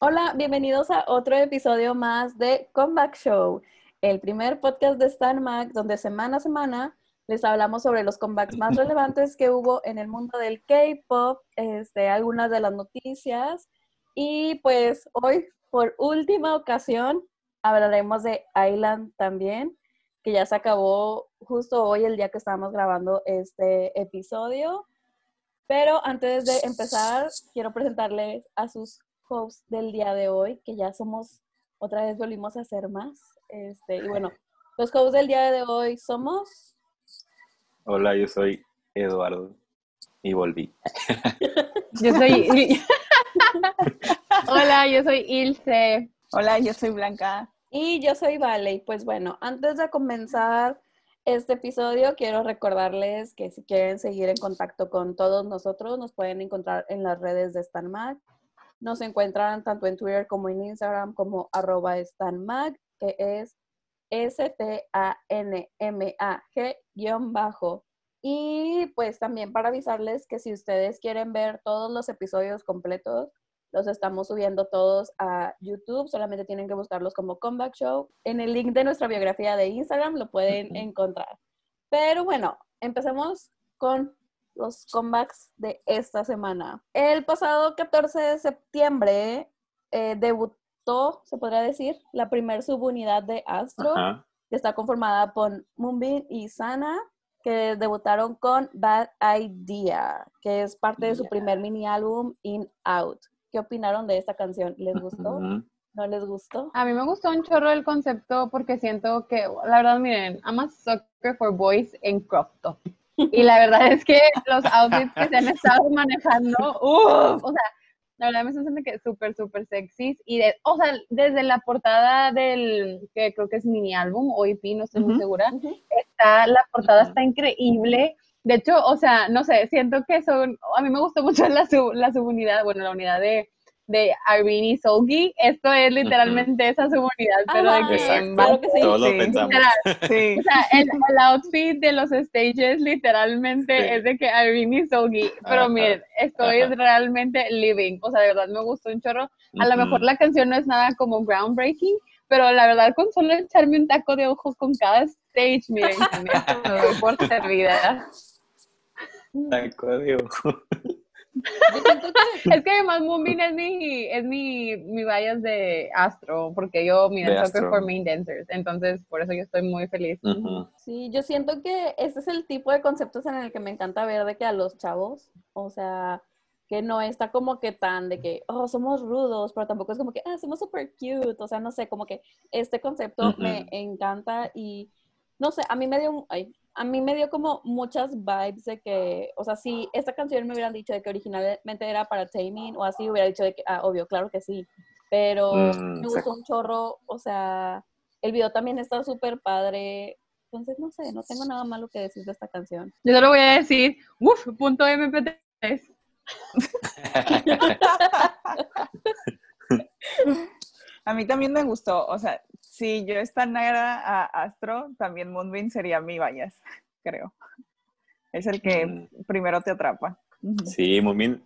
Hola, bienvenidos a otro episodio más de Comeback Show, el primer podcast de Stan Mac donde semana a semana les hablamos sobre los comebacks más relevantes que hubo en el mundo del K-pop, este, algunas de las noticias y pues hoy por última ocasión hablaremos de Island también, que ya se acabó justo hoy el día que estábamos grabando este episodio. Pero antes de empezar, quiero presentarles a sus hosts del día de hoy, que ya somos, otra vez volvimos a ser más. Este, y bueno, los hosts del día de hoy somos... Hola, yo soy Eduardo y volví. yo soy... Hola, yo soy Ilse. Hola, yo soy Blanca. Y yo soy Vale. Y pues bueno, antes de comenzar este episodio, quiero recordarles que si quieren seguir en contacto con todos nosotros, nos pueden encontrar en las redes de StanMag. Nos encuentran tanto en Twitter como en Instagram como arroba StanMag, que es S-T-A-N-M-A-G-bajo. Y pues también para avisarles que si ustedes quieren ver todos los episodios completos, los estamos subiendo todos a YouTube, solamente tienen que buscarlos como Comeback Show. En el link de nuestra biografía de Instagram lo pueden encontrar. Pero bueno, empecemos con los comebacks de esta semana. El pasado 14 de septiembre eh, debutó, se podría decir, la primer subunidad de Astro, que está conformada por Moonbin y Sana, que debutaron con Bad Idea, que es parte de su primer mini álbum In Out. ¿Qué opinaron de esta canción? ¿Les gustó? ¿No les gustó? A mí me gustó un chorro el concepto porque siento que, la verdad, miren, I'm a sucker for boys en crop top. Y la verdad es que los outfits que se han estado manejando, uff, o sea, la verdad me siento que súper, súper sexy. Y, de, o sea, desde la portada del, que creo que es mini álbum o EP, no estoy muy segura, está, la portada está increíble. De hecho, o sea, no sé, siento que son, a mí me gustó mucho la, sub, la subunidad, bueno, la unidad de, de Irene y Solgi. Esto es literalmente esa subunidad, pero de que, exacto, que sí. Todos lo pensamos. Sí. O sea, el, el, outfit de los stages literalmente es de que Irene y Solgi. Pero miren, esto es realmente living. O sea, de verdad me gustó un chorro. A lo mejor la canción no es nada como groundbreaking, pero la verdad con solo echarme un taco de ojos con cada stage, miren, me doy por servida. Taco de es que además Moonbin es mi, es mi, mi bias de Astro, porque yo, mira, soccer for main dancers, entonces por eso yo estoy muy feliz. Sí, yo siento que este es el tipo de conceptos en el que me encanta ver de que a los chavos, o sea, que no está como que tan de que, oh, somos rudos, pero tampoco es como que, ah, somos super cute, o sea, no sé, como que este concepto me encanta y, no sé, a mí me dio, ay, a mí me dio como muchas vibes de que, o sea, si esta canción me hubieran dicho de que originalmente era para Taming o así, hubiera dicho de que, ah, obvio, claro que sí, pero mm, me gustó un chorro, o sea, el video también está súper padre, entonces no sé, no tengo nada malo que decir de esta canción. Yo solo voy a decir, uff, punto MP3. a mí también me gustó, o sea, si yo esta negra a Astro, también Moonbeam sería mi bias, creo. Es el que mm. primero te atrapa. Sí, Moonbeam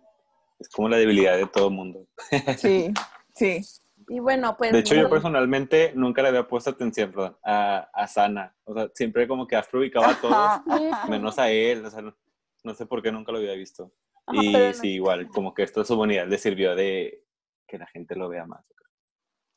es como la debilidad de todo el mundo. Sí, sí. Y bueno, pues... De hecho, yo personalmente nunca le había puesto atención, perdón, a, a Sana. O sea, siempre como que Astro ubicaba a todos, menos a él. O sea, no, sé por qué nunca lo había visto. y sí, igual, como que esto su unidad le sirvió de que la gente lo vea más.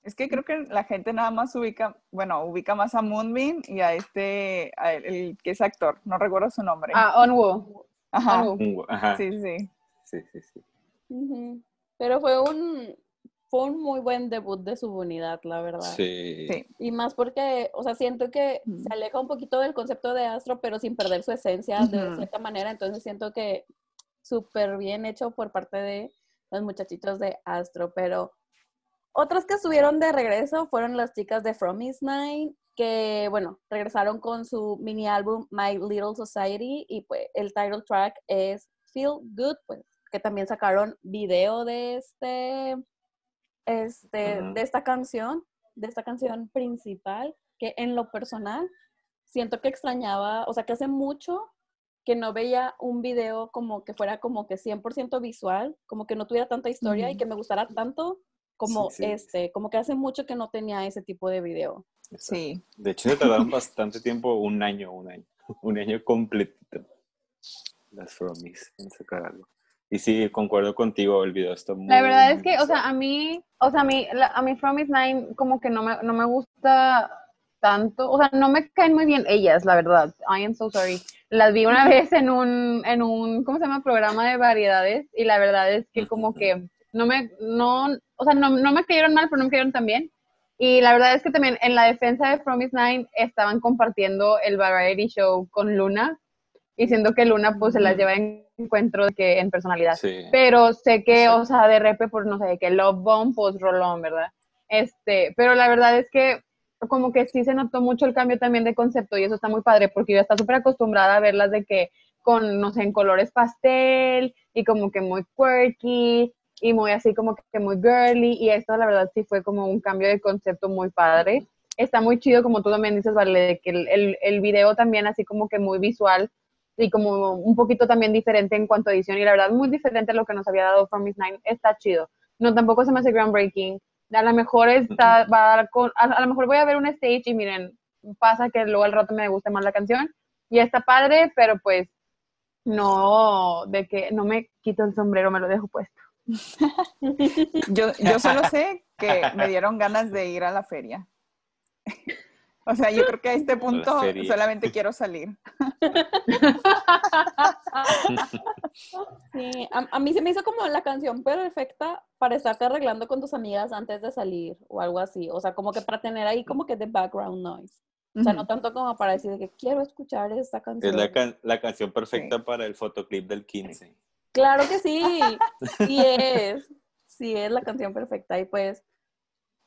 Es que creo que la gente nada más ubica, bueno, ubica más a Moonbeam y a este, el, que es actor, no recuerdo su nombre. Ah, Onwoo. Ajá. Ajá. Sí, sí. Sí, sí, sí. Pero fue un, fue un muy buen debut de su unidad, la verdad. Sí. sí. Y más porque, o sea, siento que se aleja un poquito del concepto de Astro, pero sin perder su esencia de cierta manera. Entonces siento que súper bien hecho por parte de los muchachitos de Astro, pero otras que estuvieron de regreso fueron las chicas de From Is Nine, que, bueno, regresaron con su mini álbum My Little Society y pues el title track es Feel Good, pues que también sacaron video de este, este, de esta canción, de esta canción principal, que en lo personal siento que extrañaba, o sea, que hace mucho que no veía un video como que fuera como que 100% visual, como que no tuviera tanta historia y que me gustara tanto como este, como que hace mucho que no tenía ese tipo de video. Sí. De hecho, se tardaron bastante tiempo, un año, un año, un año completito. Las Fromies en sacar algo. Y sí, concuerdo contigo, el video está muy... La verdad es que, o sea, a mí, o sea, a mí, a mí Fromies Nine como que no me, no me gusta tanto, o sea, no me caen muy bien ellas, la verdad. I am so sorry. Las vi una vez en un, en un, ¿cómo se llama? Programa de variedades y la verdad es que como que no me, no, o sea, no, no me cayeron mal, pero no me cayeron tan bien. Y la verdad es que también en la defensa de Promise Nine estaban compartiendo el variety show con Luna, y siento que Luna pues se las lleva en encuentro que en personalidad. Pero sé que, o sea, de repente, por no sé, que Love Bomb, pues Rolón, ¿verdad? Este, pero la verdad es que como que sí se notó mucho el cambio también de concepto y eso está muy padre porque yo estaba súper acostumbrada a verlas de que con, no sé, en colores pastel y como que muy quirky y muy así como que muy girly y esto la verdad sí fue como un cambio de concepto muy padre. Está muy chido como tú también dices, Vale, de que el, el, el video también así como que muy visual y como un poquito también diferente en cuanto a edición y la verdad muy diferente a lo que nos había dado From Miss Nine. Está chido. No, tampoco se me hace groundbreaking. A lo mejor está, va a dar con, a, lo mejor voy a ver un stage y miren, pasa que luego al rato me gusta más la canción y está padre, pero pues no, de que no me quito el sombrero, me lo dejo puesto. Yo, yo solo sé que me dieron ganas de ir a la feria. O sea, yo creo que a este punto solamente quiero salir. Sí, a, mí se me hizo como la canción perfecta para estarte arreglando con tus amigas antes de salir o algo así. O sea, como que para tener ahí como que de background noise. O sea, no tanto como para decir que quiero escuchar esta canción. Es la, canción perfecta para el fotoclip del 15. Claro que sí, sí es. Sí es la canción perfecta. Y pues,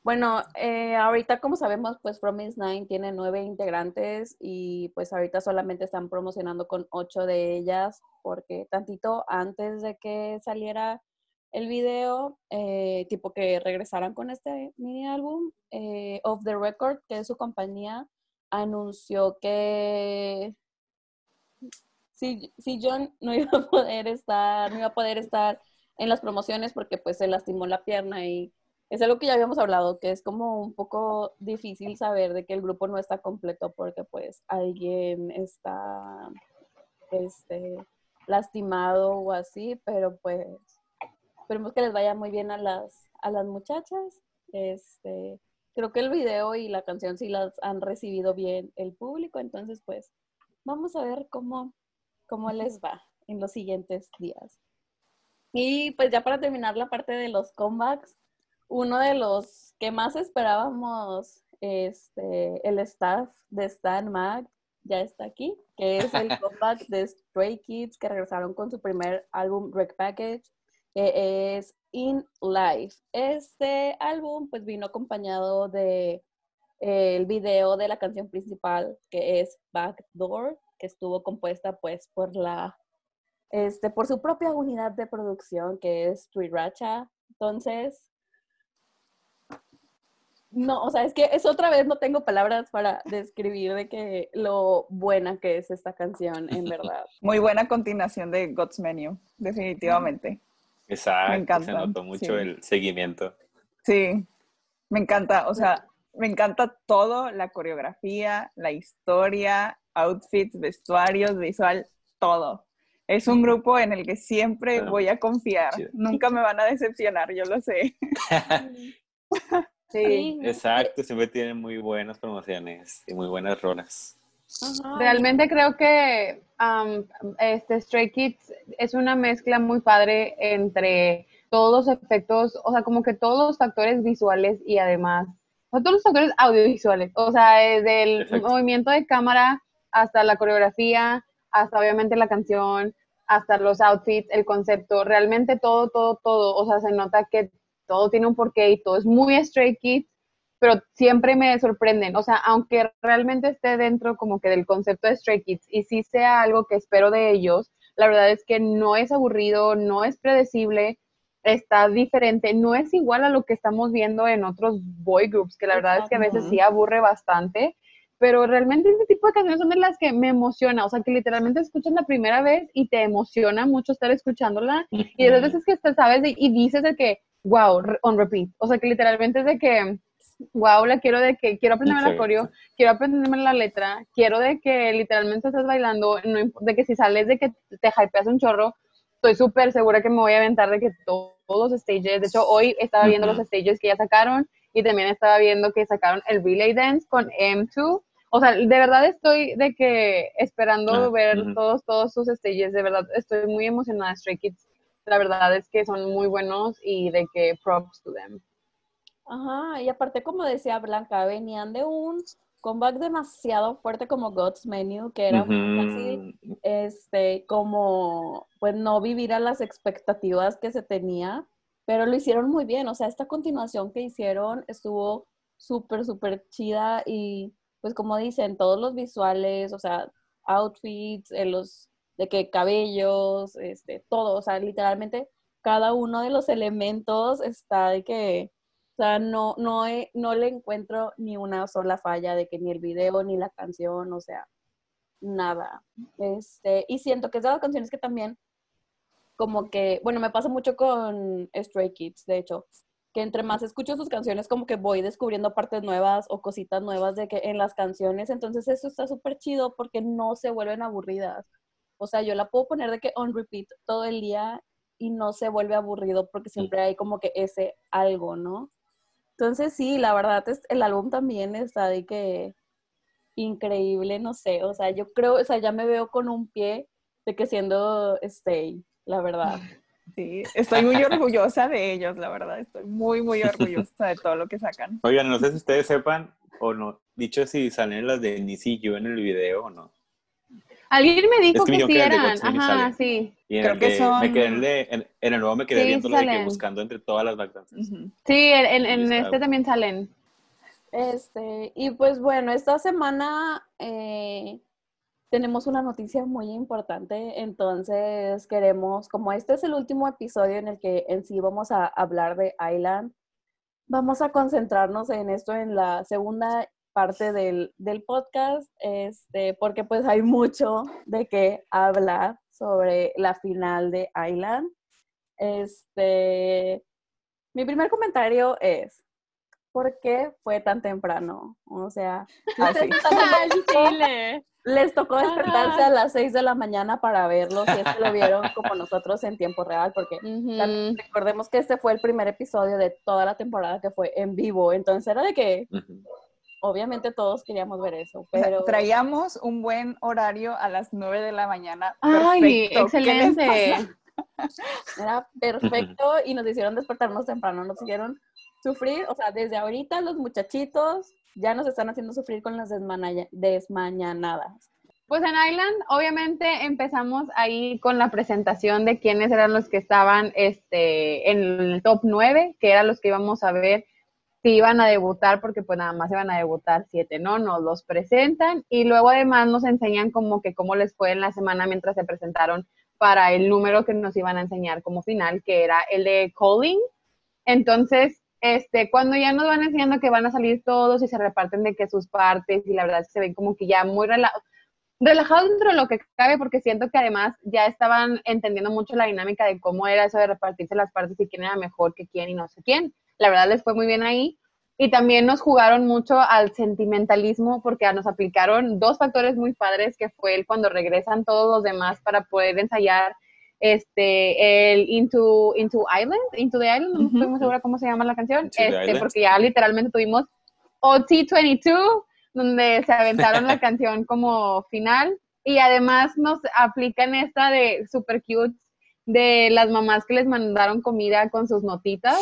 bueno, eh, ahorita como sabemos, pues Promise Nine tiene nueve integrantes y pues ahorita solamente están promocionando con ocho de ellas porque tantito antes de que saliera el video, eh, tipo que regresaran con este mini álbum, eh, Off the Record, que es su compañía, anunció que si, si John no iba a poder estar, no iba a poder estar en las promociones porque pues se lastimó la pierna y es algo que ya habíamos hablado, que es como un poco difícil saber de que el grupo no está completo porque pues alguien está este, lastimado o así, pero pues esperemos que les vaya muy bien a las, a las muchachas. Este, creo que el video y la canción sí las han recibido bien el público, entonces pues vamos a ver cómo, cómo les va en los siguientes días. Y pues ya para terminar la parte de los comebacks, uno de los que más esperábamos, este, el staff de Stan Mag ya está aquí, que es el comeback de Stray Kids que regresaron con su primer álbum Wreck Package, que es In Life. Este álbum pues vino acompañado de el video de la canción principal que es Backdoor, que estuvo compuesta pues por la este por su propia unidad de producción que es Racha. Entonces, no, o sea, es que es otra vez no tengo palabras para describir de que lo buena que es esta canción, en verdad. Muy buena continuación de God's Menu, definitivamente. Exacto, me encanta. se notó mucho el seguimiento. Sí, me encanta, o sea, me encanta todo, la coreografía, la historia, outfits, vestuarios, visual, todo. Es un grupo en el que siempre voy a confiar. Nunca me van a decepcionar, yo lo sé. Sí. Exacto, siempre tienen muy buenas promociones y muy buenas rolas. Realmente creo que este Stray Kids es una mezcla muy padre entre todos los efectos, o sea, como que todos los factores visuales y además, todos los factores audiovisuales, o sea, desde el movimiento de cámara hasta la coreografía, hasta obviamente la canción, hasta los outfits, el concepto, realmente todo, todo, todo, o sea, se nota que todo tiene un porqué y todo es muy Stray Kids, pero siempre me sorprenden. O sea, aunque realmente esté dentro como que del concepto de Stray Kids y sí sea algo que espero de ellos, la verdad es que no es aburrido, no es predecible, está diferente, no es igual a lo que estamos viendo en otros boy groups, que la verdad es que a veces sí aburre bastante, pero realmente este tipo de canciones son de las que me emociona, o sea, que literalmente escuchas la primera vez y te emociona mucho estar escuchándola, y de veces que sabes y dices de que wow, on repeat. O sea, que literalmente es de que, wow, la quiero de que, quiero aprenderme la coreo, quiero aprenderme la letra, quiero de que literalmente estás bailando, de que si sales de que te hypeas un chorro, estoy súper segura que me voy a aventar de que todos los stages, de hecho hoy estaba viendo los stages que ya sacaron y también estaba viendo que sacaron el Relay Dance con M2. O sea, de verdad estoy de que esperando ah, ver todos, todos sus stages, de verdad estoy muy emocionada, Stray Kids. La verdad es que son muy buenos y de que props to them. Ajá, y aparte como decía Blanca, venían de un comeback demasiado fuerte como God's Menu, que era así, este, como, pues no vivir a las expectativas que se tenía, pero lo hicieron muy bien, o sea, esta continuación que hicieron estuvo súper, súper chida y pues como dicen, todos los visuales, o sea, outfits, eh, los de que cabellos, este, todo, o sea, literalmente cada uno de los elementos está de que o sea, no, no, no le encuentro ni una sola falla de que ni el video ni la canción, o sea, nada. Este, y siento que es de canciones que también, como que, bueno, me pasa mucho con Stray Kids, de hecho, que entre más escucho sus canciones, como que voy descubriendo partes nuevas o cositas nuevas de que en las canciones, entonces eso está súper chido porque no se vuelven aburridas. O sea, yo la puedo poner de que on repeat todo el día y no se vuelve aburrido porque siempre hay como que ese algo, ¿no? Entonces sí, la verdad es, el álbum también está de que increíble, no sé, o sea, yo creo, o sea, ya me veo con un pie de que siendo Stay, la verdad. Sí, estoy muy orgullosa de ellos, la verdad, estoy muy, muy orgullosa de todo lo que sacan. Oigan, no sé si ustedes sepan o no, dicho si salen las de Nisi y yo en el video o no. Alguien me dijo que, sí eran. Ajá, sí. Y Creo que son... me quedé en, el, nuevo me quedé viendo que buscando entre todas las backdances. Sí, en, este también salen. Este, y pues bueno, esta semana eh, tenemos una noticia muy importante, entonces queremos, como este es el último episodio en el que en sí vamos a hablar de Island, vamos a concentrarnos en esto en la segunda parte del, podcast, este, porque pues hay mucho de qué hablar sobre la final de Island. Este, mi primer comentario es, ¿por qué fue tan temprano? O sea, les tocó despertarse a las 6 de la mañana para verlo, si es que lo vieron como nosotros en tiempo real, porque recordemos que este fue el primer episodio de toda la temporada que fue en vivo, entonces era de que obviamente todos queríamos ver eso, pero... traíamos un buen horario a las 9 de la mañana. ¡Ay, excelente! Era perfecto y nos hicieron despertarnos temprano, nos hicieron sufrir, o sea, desde ahorita los muchachitos ya nos están haciendo sufrir con las desmañanadas. Pues en Island, obviamente empezamos ahí con la presentación de quiénes eran los que estaban este, en el top 9, que eran los que íbamos a ver si iban a debutar, porque pues nada más iban a debutar siete, ¿no? Nos los presentan y luego además nos enseñan como que cómo les fue en la semana mientras se presentaron para el número que nos iban a enseñar como final, que era el de Calling. Entonces, este, cuando ya nos van enseñando que van a salir todos y se reparten de que sus partes y la verdad se ven como que ya muy relajados dentro de lo que cabe porque siento que además ya estaban entendiendo mucho la dinámica de cómo era eso de repartirse las partes y quién era mejor que quién y no sé quién la verdad les fue muy bien ahí. Y también nos jugaron mucho al sentimentalismo porque nos aplicaron dos factores muy padres, que fue el cuando regresan todos los demás para poder ensayar este, el Into, Into Island, Into the Island, no estoy muy segura cómo se llama la canción, este, porque ya literalmente tuvimos OT22, donde se aventaron la canción como final, y además nos aplican esta de super cute de las mamás que les mandaron comida con sus notitas,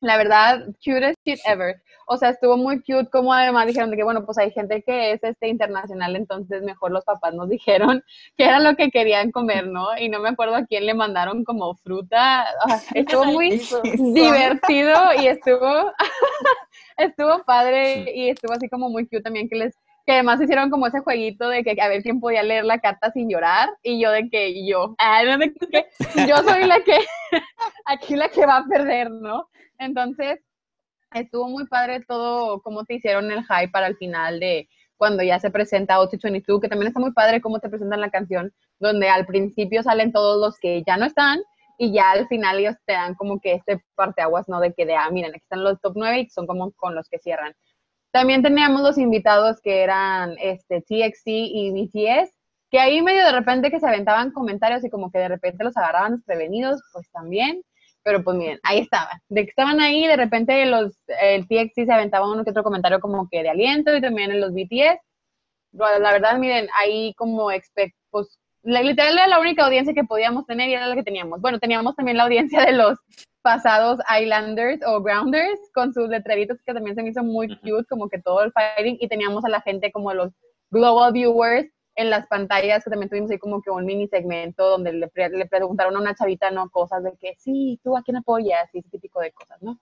la verdad, cutest shit ever. O sea, estuvo muy cute, como además dijeron de que, bueno, pues hay gente que es este internacional, entonces mejor los papás nos dijeron que era lo que querían comer, ¿no? Y no me acuerdo a quién le mandaron como fruta. estuvo muy divertido y estuvo, estuvo padre y estuvo así como muy cute también que les que además hicieron como ese jueguito de que a ver quién podía leer la carta sin llorar y yo de que yo, ah, de que yo soy la que aquí la que va a perder, ¿no? Entonces, estuvo muy padre todo cómo te hicieron el hype para el final de cuando ya se presenta OT22, que también está muy padre cómo te presentan la canción, donde al principio salen todos los que ya no están y ya al final ellos te dan como que este parteaguas, ¿no? De que de, ah, miren, aquí están los top 9 y son como con los que cierran. También teníamos los invitados que eran este, TXT y BTS, que ahí medio de repente que se aventaban comentarios y como que de repente los agarraban desprevenidos, pues también. Pero pues miren, ahí estaban. De que estaban ahí, de repente los, el TXT se aventaba uno que otro comentario como que de aliento y también en los BTS. la verdad, miren, ahí como pues la, literal era la única audiencia que podíamos tener y era la que teníamos. Bueno, teníamos también la audiencia de los pasados Islanders o Grounders con sus letreritos que también se me hizo muy cute, como que todo el fighting, y teníamos a la gente como los global viewers en las pantallas, que también tuvimos ahí como que un mini segmento donde le, le preguntaron a una chavita, ¿no? Cosas de que, sí, ¿tú a quién apoyas? Y ese típico de cosas, ¿no?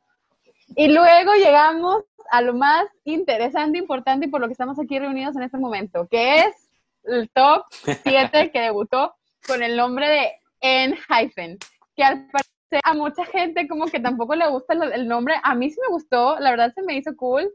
Y luego llegamos a lo más interesante, importante y por lo que estamos aquí reunidos en este momento, que es el top 7 que debutó con el nombre de N-Hyphen, que al parecer a mucha gente como que tampoco le gusta el, nombre. A mí sí me gustó, la verdad se me hizo cool.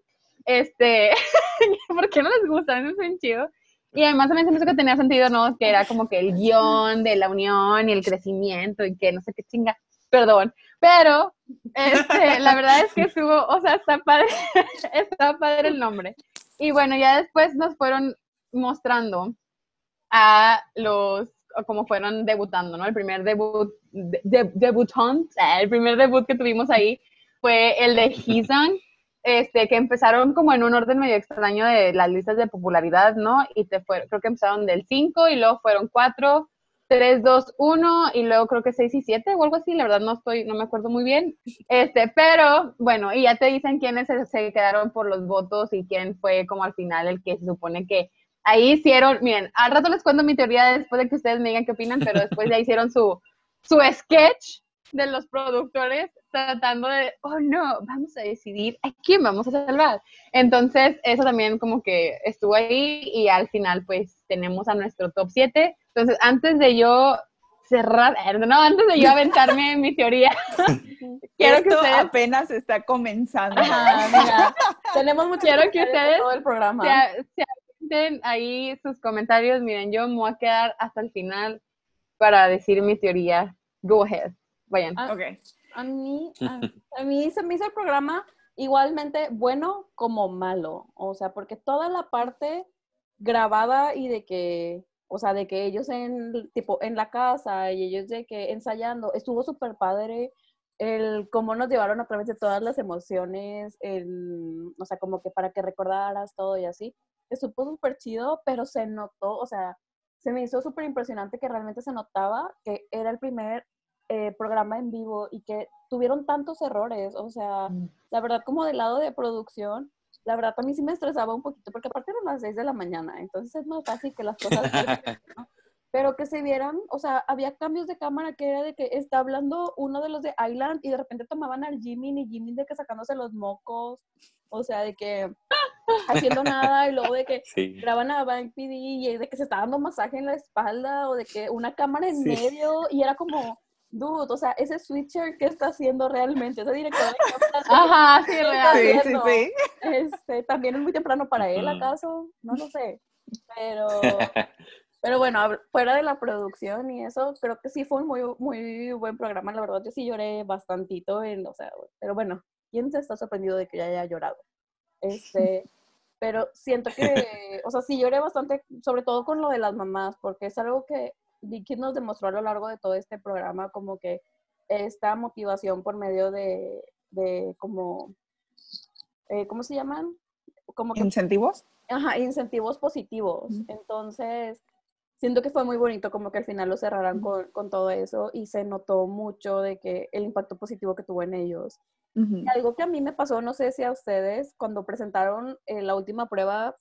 Este, ¿por qué no les gusta? A mí me chido. Y además también se me hizo que tenía sentido, ¿no? Que era como que el guion de la unión y el crecimiento y que no sé qué chinga, perdón. Pero, este, la verdad es que estuvo, o sea, está padre, está padre el nombre. Y bueno, ya después nos fueron mostrando a los, como fueron debutando, ¿no? El primer debut, de, debutant, el primer debut que tuvimos ahí fue el de Hizan, este, que empezaron como en un orden medio extraño de las listas de popularidad, ¿no? Y te fue, creo que empezaron del 5 y luego fueron 4, 3, 2, 1 y luego creo que 6 y 7 o algo así, la verdad no estoy, no me acuerdo muy bien. Este, pero bueno, y ya te dicen quiénes se, se quedaron por los votos y quién fue como al final el que se supone que ahí hicieron, miren, al rato les cuento mi teoría después de que ustedes me digan qué opinan, pero después ya hicieron su, su sketch de los productores tratando de, oh no, vamos a decidir a quién vamos a salvar. Entonces, eso también como que estuvo ahí y al final pues tenemos a nuestro top 7. Entonces, antes de yo cerrar, eh, no, antes de yo aventarme mi teoría, quiero Esto que ustedes... apenas está comenzando. tenemos mucho quiero que ustedes todo el programa ahí sus comentarios. Miren, yo me voy a quedar hasta el final para decir mi teoría. Go ahead. Vayan. Ah, a, mí, a, mí se me hizo el programa igualmente bueno como malo. O sea, porque toda la parte grabada y de que, o sea, de que ellos en, tipo, en la casa y ellos de que ensayando, estuvo súper padre el cómo nos llevaron a través de todas las emociones, el, o sea, como que para que recordaras todo y así estuvo súper chido, pero se notó, o sea, se me hizo súper impresionante que realmente se notaba que era el primer eh, programa en vivo y que tuvieron tantos errores, o sea, mm. la verdad como del lado de producción, la verdad a mí sí me estresaba un poquito, porque aparte eran las 6 de la mañana, entonces es más fácil que las cosas... Pero que se vieran, o sea, había cambios de cámara que era de que está hablando uno de los de Island y de repente tomaban al Jimmy y Jimmy de que sacándose los mocos, o sea, de que haciendo nada y luego de que graban a Bank PD y de que se está dando masaje en la espalda o de que una cámara en medio y era como, dude, o sea, ese switcher, ¿qué está haciendo realmente? Ese director Ajá, sí, real. Sí, sí, Este, también es muy temprano para él, ¿acaso? No lo sé. Pero, pero bueno, fuera de la producción y eso, creo que sí fue un muy, muy buen programa, la verdad, yo sí lloré bastantito, en, o sea, pero bueno, ¿quién se está sorprendido de que ya haya llorado? Este, pero siento que, o sea, sí lloré bastante, sobre todo con lo de las mamás, porque es algo que Vicky nos demostró a lo largo de todo este programa, como que esta motivación por medio de, de como, eh, ¿cómo se llaman? Como ¿Incentivos? Ajá, incentivos positivos. Entonces, siento que fue muy bonito como que al final lo cerraran con, con, todo eso y se notó mucho de que el impacto positivo que tuvo en ellos. Algo que a mí me pasó, no sé si a ustedes, cuando presentaron eh, la última prueba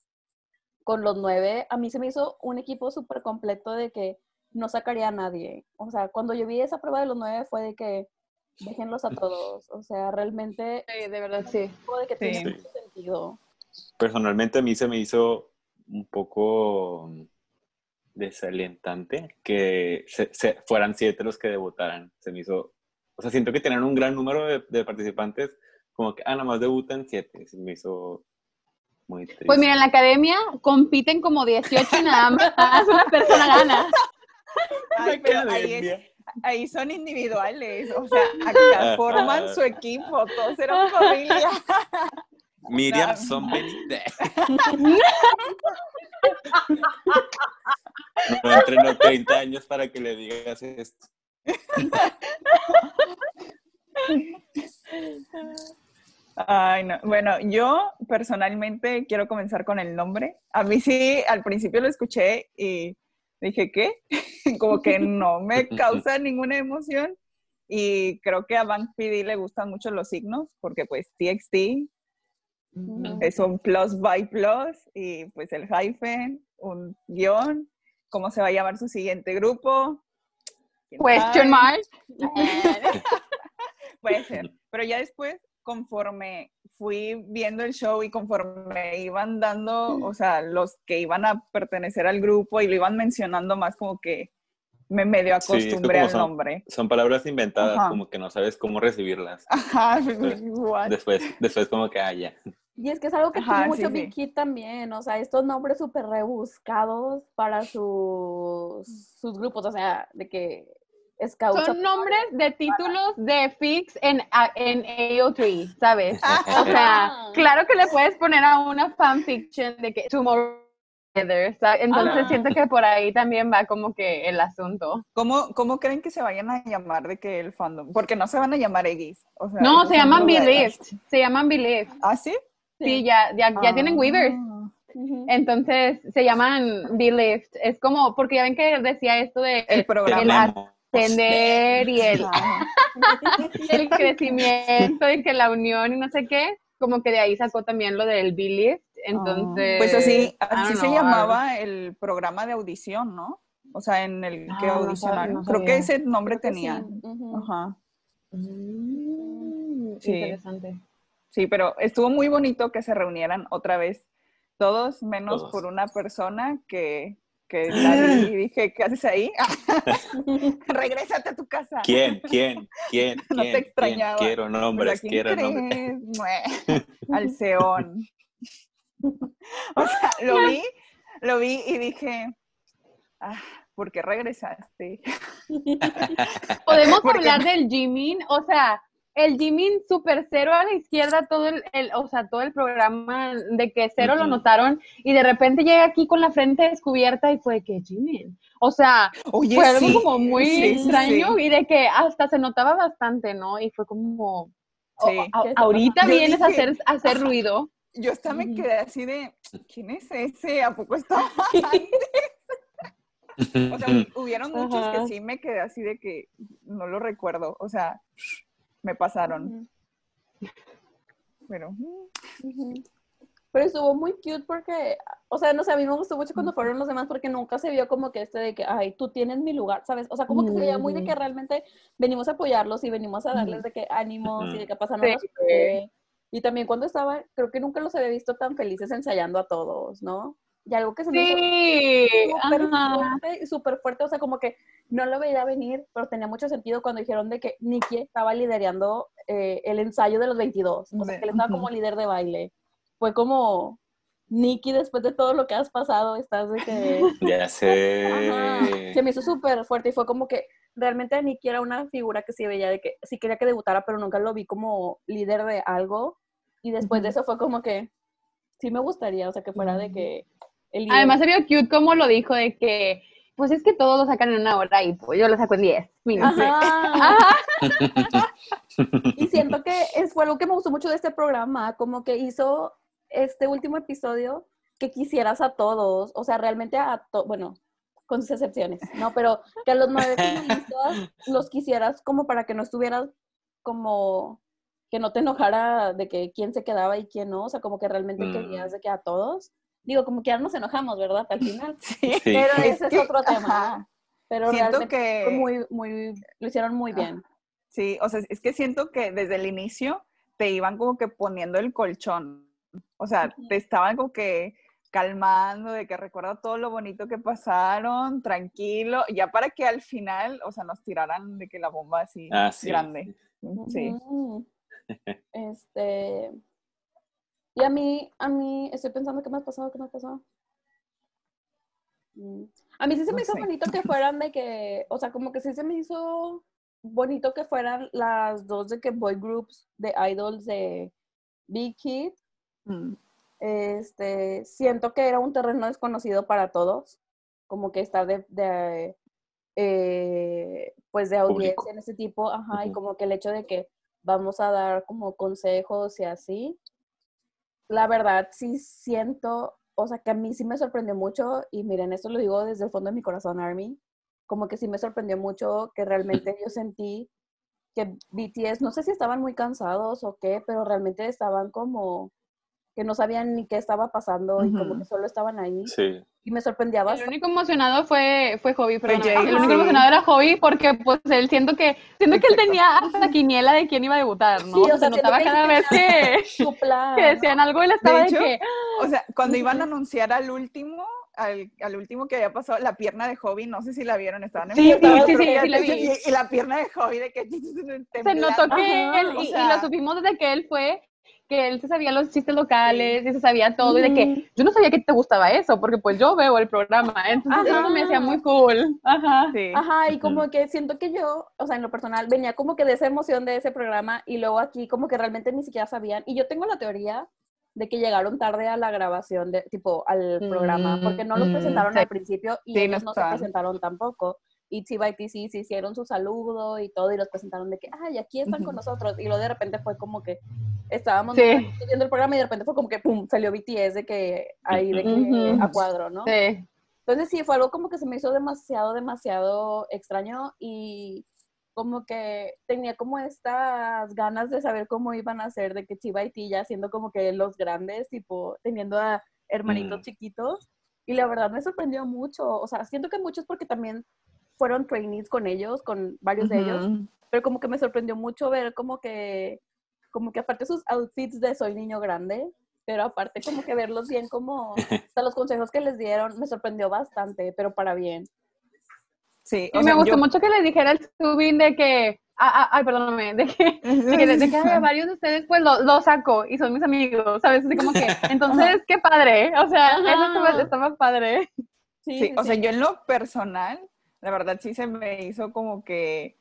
con los nueve, a mí se me hizo un equipo súper completo de que no sacaría a nadie. O sea, cuando yo vi esa prueba de los nueve fue de que déjenlos a todos. O sea, realmente... Sí, de verdad, sí. De que tiene mucho sentido. Personalmente a mí se me hizo un poco desalentante que se, fueran siete los que debutaran. Se me hizo o sea, siento que tenían un gran número de, participantes, como que, ah, nada más debutan siete. Se me hizo muy triste. Pues mira, en la academia compiten como 18 y nada más una persona gana. Ay, pero ahí es, ahí son individuales, o sea, acá forman su equipo, todos eran familia. Miriam son Benítez. No entrenó 30 años para que le digas esto. Ay, no. Bueno, yo personalmente quiero comenzar con el nombre. A mí sí, al principio lo escuché y dije, ¿qué? Como que no me causa ninguna emoción. Y creo que a Bank PD le gustan mucho los signos, porque pues TXT es un plus by plus y pues el hyphen, un guion, cómo se va a llamar su siguiente grupo. Question mark. Puede ser. Pero ya después conforme fui viendo el show y conforme iban dando, o sea, los que iban a pertenecer al grupo y lo iban mencionando más como que me medio acostumbré al nombre. Son palabras inventadas, como que no sabes cómo recibirlas. Ajá, después, después como que, ah, ya. Y es que es algo que tiene mucho Big también, o sea, estos nombres súper rebuscados para sus, sus grupos, o sea, de que son nombres de títulos de Fix en, en AO3, ¿sabes? o sea, ah. claro que le puedes poner a una fanfiction de que Tomorrow entonces siento que por ahí también va como que el asunto. ¿Cómo, ¿Cómo creen que se vayan a llamar de que el fandom? Porque no se van a llamar Eggies. no, se llaman Believed. Se llaman Believed. ¿Ah, sí? Sí, ya, ya, ya tienen Weavers. Ah. Entonces se llaman Believed. Es como, porque ya ven que decía esto de el programa entender y el, el crecimiento y que la unión y no sé qué, como que de ahí sacó también lo del Billy. Entonces. Pues así, así se llamaba el programa de audición, ¿no? O sea, en el que ah, audicionaron. Creo que ese nombre tenía. Ajá. Mm, sí. Interesante. Sí, pero estuvo muy bonito que se reunieran otra vez todos, menos por una persona que que y dije, ¿qué haces ahí? Regrésate a tu casa. ¿Quién? ¿Quién? ¿Quién? No te extrañaba. Quiero nombres, quiero nombres. Al Seón. o sea, lo vi, lo vi y dije, ah, ¿por qué regresaste? Podemos hablar del Jimin, o sea, el Jimin super cero a la izquierda, todo el, o sea, todo el programa de que cero lo notaron y de repente llega aquí con la frente descubierta y fue que Jimin. O sea, fue algo como muy extraño y de que hasta se notaba bastante, ¿no? Y fue como, ahorita vienes a hacer, a hacer ruido. Yo hasta me quedé así de, ¿quién es ese? ¿A poco estaba O sea, hubieron muchos que sí me quedé así de que no lo recuerdo. O sea, me pasaron. Pero. Pero estuvo muy cute porque, o sea, no sé, a mí me gustó mucho cuando fueron los demás porque nunca se vio como que este de que, ay, tú tienes mi lugar, ¿sabes? O sea, como que se veía muy de que realmente venimos a apoyarlos y venimos a darles de que ánimos y de que pasan Y también cuando estaba, creo que nunca los había visto tan felices ensayando a todos, ¿no? Y algo que se me hizo súper fuerte, súper fuerte, o sea, como que no lo veía venir, pero tenía mucho sentido cuando dijeron de que Nikki estaba liderando eh, el ensayo de los 22, o sea, que él estaba como líder de baile. Fue como, Nikki, después de todo lo que has pasado, estás de que... Ya sé. Se me hizo súper fuerte y fue como que realmente Nikki era una figura que sí veía de que sí quería que debutara, pero nunca lo vi como líder de algo. Y después de eso fue como que sí me gustaría, o sea, que fuera de que Además se vio cute como lo dijo de que, pues es que todos lo sacan en una hora y pues yo lo saco en 10 y siento que es, fue algo que me gustó mucho de este programa, como que hizo este último episodio que quisieras a todos, o sea, realmente a todos, bueno, con sus excepciones, ¿no? Pero que a los nueve finalistas los quisieras como para que no estuvieras como que no te enojara de que quién se quedaba y quién no, o sea, como que realmente mm. querías de que a todos. Digo, como que ya nos enojamos, ¿verdad? Al final. Sí. Pero ese es otro tema. Pero siento realmente que muy, muy, lo hicieron muy bien. Sí, o sea, es que siento que desde el inicio te iban como que poniendo el colchón. O sea, te estaban como que calmando, de que recuerda todo lo bonito que pasaron, tranquilo, ya para que al final, o sea, nos tiraran de que la bomba así ah, grande. Sí. Este, y a mí, a mí, estoy pensando qué me ha pasado, qué me ha pasado. Mm. A mí sí se me hizo bonito que fueran de que, o sea, como que sí se me hizo bonito que fueran las dos de que boy groups de idols de Big Kid. Mm. Este, siento que era un terreno desconocido para todos, como que estar de, eh, pues de audiencia en ese tipo, ajá, y como que el hecho de que vamos a dar como consejos y así. La verdad, sí siento, o sea, que a mí sí me sorprendió mucho, y miren, esto lo digo desde el fondo de mi corazón, Army, como que sí me sorprendió mucho que realmente yo sentí que BTS, no sé si estaban muy cansados o qué, pero realmente estaban como que no sabían ni qué estaba pasando y como que solo estaban ahí. Sí. Y me sorprendía bastante. El único emocionado fue, fue Hobby, pero el único emocionado era Hobby porque pues él siento que siento que él tenía hasta quiniela de quién iba a debutar, ¿no? Sí, o sea, se notaba cada vez que, que decían algo él estaba de, que o sea, cuando iban a anunciar al último al, al, último que había pasado, la pierna de Hobby, no sé si la vieron, estaban en Sí, sí, sí, sí, la vi. Y, y, la pierna de Hobby de que se notó que él, y, y, lo supimos desde que él fue que él se sabía los chistes locales y se sabía todo y de que yo no sabía que te gustaba eso porque pues yo veo el programa entonces eso me hacía muy cool. Ajá. Sí. ajá y como que siento que yo o sea en lo personal venía como que de esa emoción de ese programa y luego aquí como que realmente ni siquiera sabían y yo tengo la teoría de que llegaron tarde a la grabación de tipo al programa porque no los mm, presentaron al principio y ellos no se presentaron tampoco. Y TYTC se hicieron su saludo y todo y los presentaron de que, ay, aquí están con nosotros. Y luego de repente fue como que estábamos viendo el programa y de repente fue como que, pum, salió BTS de que ahí, de que a cuadro, ¿no? Sí. Entonces sí, fue algo como que se me hizo demasiado, demasiado extraño y como que tenía como estas ganas de saber cómo iban a ser de que Chiba y ya siendo como que los grandes, tipo, teniendo a hermanitos mm. chiquitos. Y la verdad me sorprendió mucho. O sea, siento que mucho es porque también fueron trainees con ellos, con varios de ellos, pero como que me sorprendió mucho ver como que, como que aparte sus outfits de soy niño grande, pero aparte como que verlos bien como, hasta los consejos que les dieron, me sorprendió bastante, pero para bien. Sí, y me gustó mucho que le dijera el Subin de que, ah, ah, ay, perdóname, de que, de que, de que varios de ustedes pues lo, lo, saco y son mis amigos, ¿sabes? Así como que, entonces, qué padre, o sea, eso está más padre. Sí, sí, o sea, yo en lo personal, la verdad sí se me hizo como que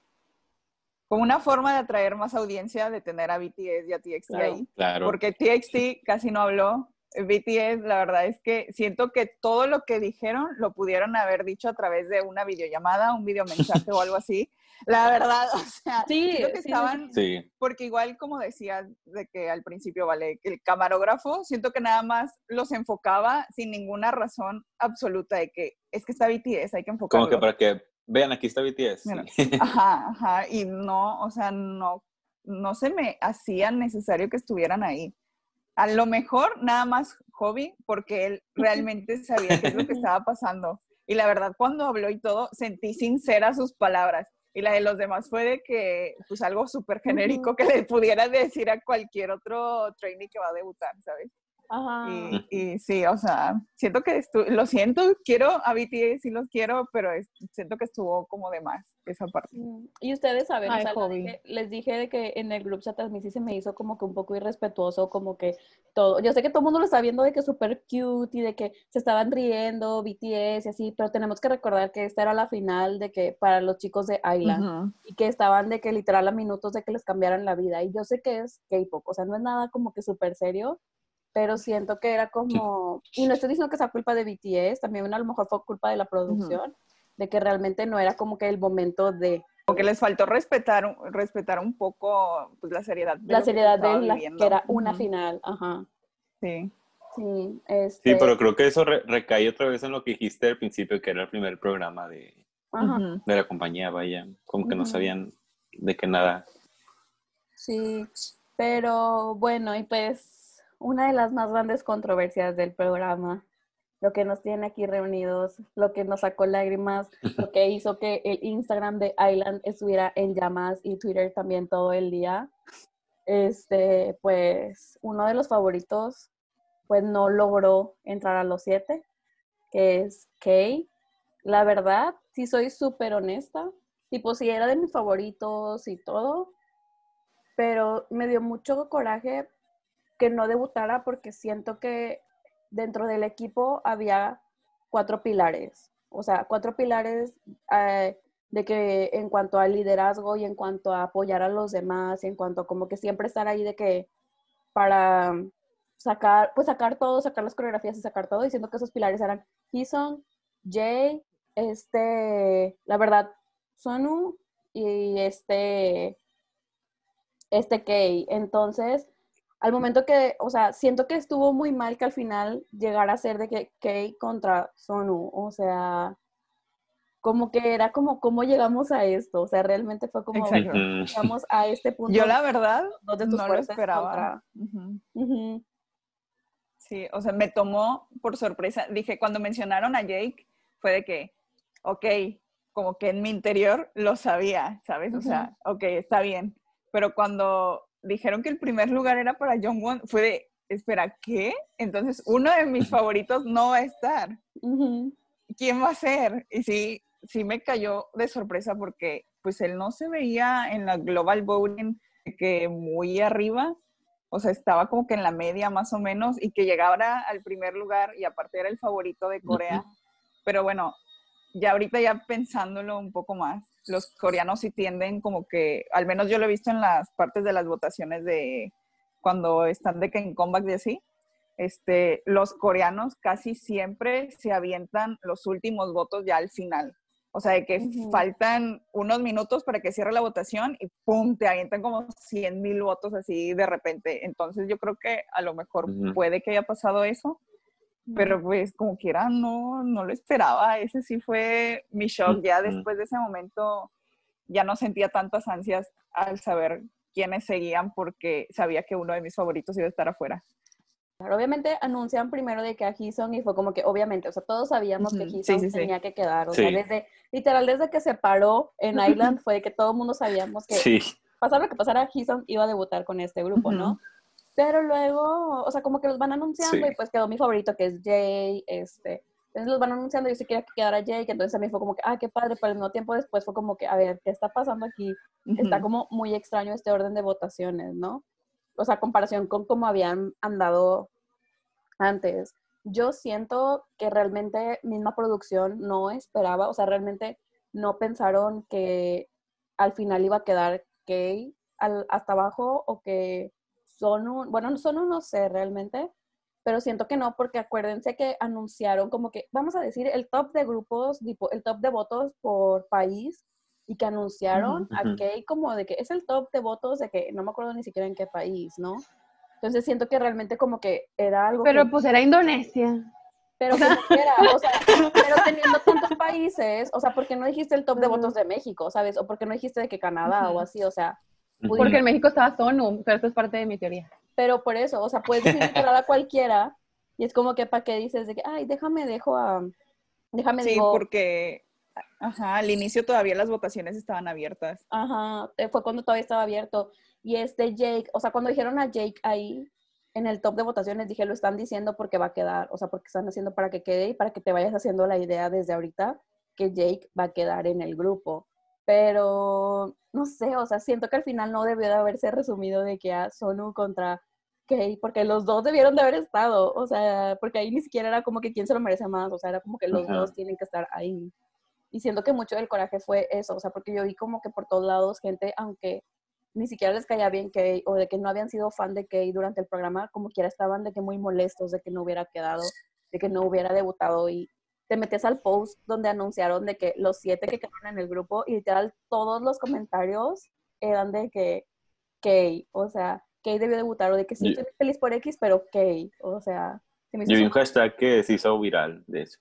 como una forma de atraer más audiencia de tener a BTS y a TXT ahí. Claro. Porque TXT casi no habló. BTS, la verdad es que siento que todo lo que dijeron lo pudieron haber dicho a través de una videollamada, un videomensaje o algo así. La verdad, o sea, sí, que estaban, sí. porque igual como decía de que al principio, vale, el camarógrafo, siento que nada más los enfocaba sin ninguna razón absoluta de que es que está BTS, hay que enfocarlo. Como que para que vean, aquí está BTS. ajá, ajá, y no, o sea, no, no se me hacía necesario que estuvieran ahí. A lo mejor nada más hobby, porque él realmente sabía qué es lo que estaba pasando. Y la verdad, cuando habló y todo, sentí sinceras sus palabras. Y la de los demás fue de que, pues algo súper genérico que le pudiera decir a cualquier otro trainee que va a debutar, ¿sabes? Y, y, sí, o sea, siento que lo siento, quiero a BTS, sí los quiero, pero siento que estuvo como de más esa parte. Mm, y ustedes saben, les dije de que en el grupo chat a mí sí se me hizo como que un poco irrespetuoso, como que todo, yo sé que todo el mundo lo está viendo de que súper cute y de que se estaban riendo BTS y así, pero tenemos que recordar que esta era la final de que para los chicos de Island y que estaban de que literal a minutos de que les cambiaran la vida y yo sé que es K-pop, o sea, no es nada como que súper serio, pero siento que era como, y no estoy diciendo que sea culpa de BTS, también a lo mejor fue culpa de la producción, de que realmente no era como que el momento de... Como que les faltó respetar, respetar un poco pues, la seriedad. De la seriedad de la, que era una final, ajá. Sí. Sí, este... sí, pero creo que eso recae otra vez en lo que dijiste al principio, que era el primer programa de, de la compañía, vaya, como que no sabían de qué nada. Sí, pero bueno, y pues una de las más grandes controversias del programa, lo que nos tiene aquí reunidos, lo que nos sacó lágrimas, lo que hizo que el Instagram de Island estuviera en llamas y Twitter también todo el día. Este, pues uno de los favoritos, pues no logró entrar a los siete, que es Kay. La verdad, si soy súper honesta, tipo, si era de mis favoritos y todo, pero me dio mucho coraje que no debutara porque siento que dentro del equipo había cuatro pilares. O sea, cuatro pilares eh, de que en cuanto al liderazgo y en cuanto a apoyar a los demás, y en cuanto a como que siempre estar ahí de que para sacar, pues sacar todo, sacar las coreografías y sacar todo, diciendo que esos pilares eran Hison, Jay, este, la verdad, Sonu y este, este Kei. Entonces, al momento que, o sea, siento que estuvo muy mal que al final llegara a ser de que Kei contra Sonu, o sea, como que era como cómo llegamos a esto, o sea, realmente fue como llegamos a este punto. Yo la verdad no lo esperaba. Sí, o sea, me tomó por sorpresa. Dije, cuando mencionaron a Jake, fue de que, ok, como que en mi interior lo sabía, ¿sabes? O sea, ok, está bien. Pero cuando dijeron que el primer lugar era para John Won, fue de, espera, ¿qué? Entonces, uno de mis favoritos no va a estar. ¿Quién va a ser? Y sí, sí me cayó de sorpresa porque pues él no se veía en la Global Voting que muy arriba, o sea, estaba como que en la media más o menos y que llegara al primer lugar y aparte era el favorito de Corea. Pero bueno, ya ahorita ya pensándolo un poco más, los coreanos sí tienden como que, al menos yo lo he visto en las partes de las votaciones de cuando están de que en comeback de así, este, los coreanos casi siempre se avientan los últimos votos ya al final. O sea, de que faltan unos minutos para que cierre la votación y ¡pum! te avientan como 100 mil votos así de repente. Entonces yo creo que a lo mejor puede que haya pasado eso, pero pues como quiera, no, no lo esperaba. Ese sí fue mi shock. Ya después de ese momento ya no sentía tantas ansias al saber quiénes seguían porque sabía que uno de mis favoritos iba a estar afuera. Obviamente anuncian primero de que a Hison y fue como que, obviamente, o sea, todos sabíamos que Hison tenía que quedar, o sea, desde, literal, desde que se paró en Island fue de que todo el mundo sabíamos que pasara lo que pasara, Hison iba a debutar con este grupo, ¿no? Pero luego, o sea, como que los van anunciando y pues quedó mi favorito que es Jay, este, entonces los van anunciando y yo sí quería que quedara Jay, que entonces a mí fue como que, ah, qué padre, pero al mismo tiempo después fue como que, a ver, ¿qué está pasando aquí? Está como muy extraño este orden de votaciones, ¿no? o sea, comparación con cómo habían andado antes. Yo siento que realmente misma producción no esperaba, o sea, realmente no pensaron que al final iba a quedar Kay hasta abajo o que son un, bueno, son un no sé realmente, pero siento que no, porque acuérdense que anunciaron como que, vamos a decir, el top de grupos, tipo, el top de votos por país y que anunciaron a Kay como de que es el top de votos de que no me acuerdo ni siquiera en qué país, ¿no? Entonces siento que realmente como que era algo Pero pues era Indonesia. Pero como quiera, o sea, pero teniendo tantos países, o sea, ¿por qué no dijiste el top de votos de México, sabes? O ¿por qué no dijiste de que Canadá o así, o sea. Porque en México estaba Sonu, pero esto es parte de mi teoría. Pero por eso, o sea, puedes decir a cualquiera y es como que para qué dices de que, ay, déjame, dejo a, déjame, Sí, porque Ajá, al inicio todavía las votaciones estaban abiertas. Ajá, eh, fue cuando todavía estaba abierto. Y este Jake, o sea, cuando dijeron a Jake ahí en el top de votaciones, dije, lo están diciendo porque va a quedar, o sea, porque están haciendo para que quede y para que te vayas haciendo la idea desde ahorita que Jake va a quedar en el grupo. Pero, no sé, o sea, siento que al final no debió de haberse resumido de que a Sonu contra Kay, porque los dos debieron de haber estado, o sea, porque ahí ni siquiera era como que quién se lo merece más, o sea, era como que los dos tienen que estar ahí. Y siento que mucho del coraje fue eso, o sea, porque yo vi como que por todos lados gente, aunque ni siquiera les caía bien Kay o de que no habían sido fan de Kay durante el programa, como quiera estaban de que muy molestos de que no hubiera quedado, de que no hubiera debutado y te metes al post donde anunciaron de que los siete que quedaron en el grupo y literal todos los comentarios eran de que Kay, o sea, Kay debió debutar o de que sí, estoy feliz por X, pero Kay, o sea... Yo vi un hashtag que se hizo viral de eso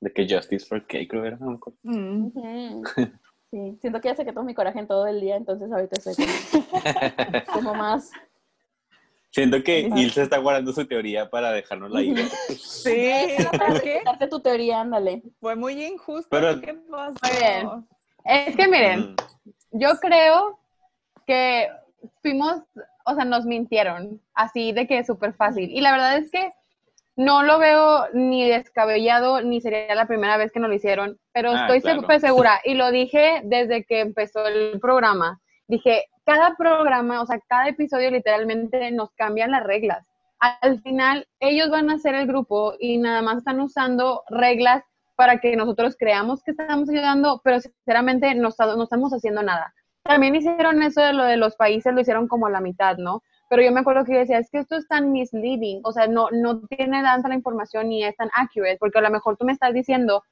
de que Justice for Cake, creo que era. Mm. Sí, siento que ya que todo mi coraje en todo el día, entonces ahorita estoy como, más. Siento que Ilse está guardando su teoría para dejarnos la idea. Sí, ¿qué? Darte tu teoría, ándale. Fue muy injusto. Pero, ¿Qué pasó? Muy bien. Es que miren, mm. yo creo que fuimos, o sea, nos mintieron, así de que es súper fácil. Y la verdad es que no lo veo ni descabellado, ni sería la primera vez que nos lo hicieron, pero ah, estoy súper segura, y lo dije desde que empezó el programa, dije, cada programa, o sea, cada episodio literalmente nos cambian las reglas. al final ellos van a ser el grupo y nada más están usando reglas para que nosotros creamos que estamos ayudando, pero sinceramente no, no estamos haciendo nada. También hicieron eso de lo de los países, lo hicieron como a la mitad, ¿no? Pero yo me acuerdo que yo decía, es que esto es tan misleading, o sea, no, no tiene tanta la información ni es tan accurate, porque a lo mejor tú me estás diciendo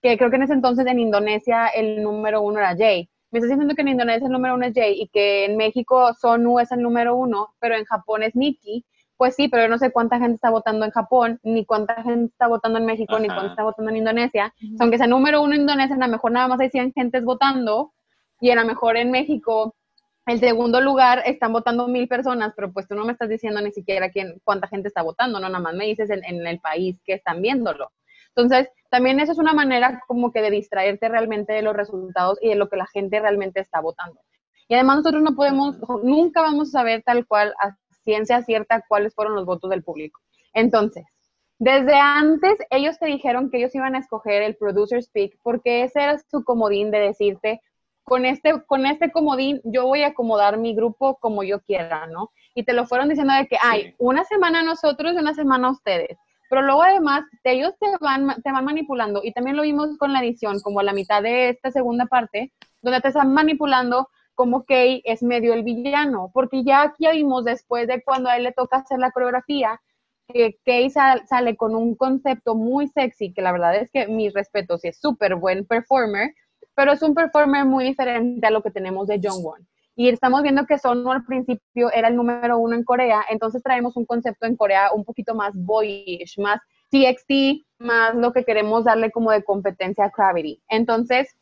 que creo que en ese entonces en Indonesia el número uno era Jay. Me estás diciendo que en Indonesia el número uno es Jay y que en México Sonu es el número uno, pero en Japón es Nikki. Pues sí, pero yo no sé cuánta gente está votando en Japón, ni cuánta gente está votando en México, ni cuánta está votando en Indonesia. Aunque sea número uno en Indonesia, a lo mejor nada más hay 100 gentes votando, y a lo mejor en México, el segundo lugar están votando mil personas, pero pues tú no me estás diciendo ni siquiera quién, cuánta gente está votando, no, nada más me dices en, en el país que están viéndolo. Entonces, también eso es una manera como que de distraerte realmente de los resultados y de lo que la gente realmente está votando. Y además nosotros no podemos, nunca vamos a saber tal cual a ciencia cierta cuáles fueron los votos del público. Entonces, desde antes ellos te dijeron que ellos iban a escoger el producer speak porque ese era su comodín de decirte, con este, con este comodín yo voy a acomodar mi grupo como yo quiera, ¿no? Y te lo fueron diciendo de que hay una semana nosotros y una semana ustedes. Pero luego además ellos te van, te van manipulando y también lo vimos con la edición, como a la mitad de esta segunda parte, donde te están manipulando como Kay es medio el villano, porque ya aquí vimos después de cuando a él le toca hacer la coreografía, que Kay sale con un concepto muy sexy, que la verdad es que mis respetos, y es súper buen performer, pero es un performer muy diferente a lo que tenemos de Jongwon. Y estamos viendo que Sonu al principio era el número uno en Corea, entonces traemos un concepto en Corea un poquito más boyish, más TXT, más lo que queremos darle como de competencia a Gravity. Entonces,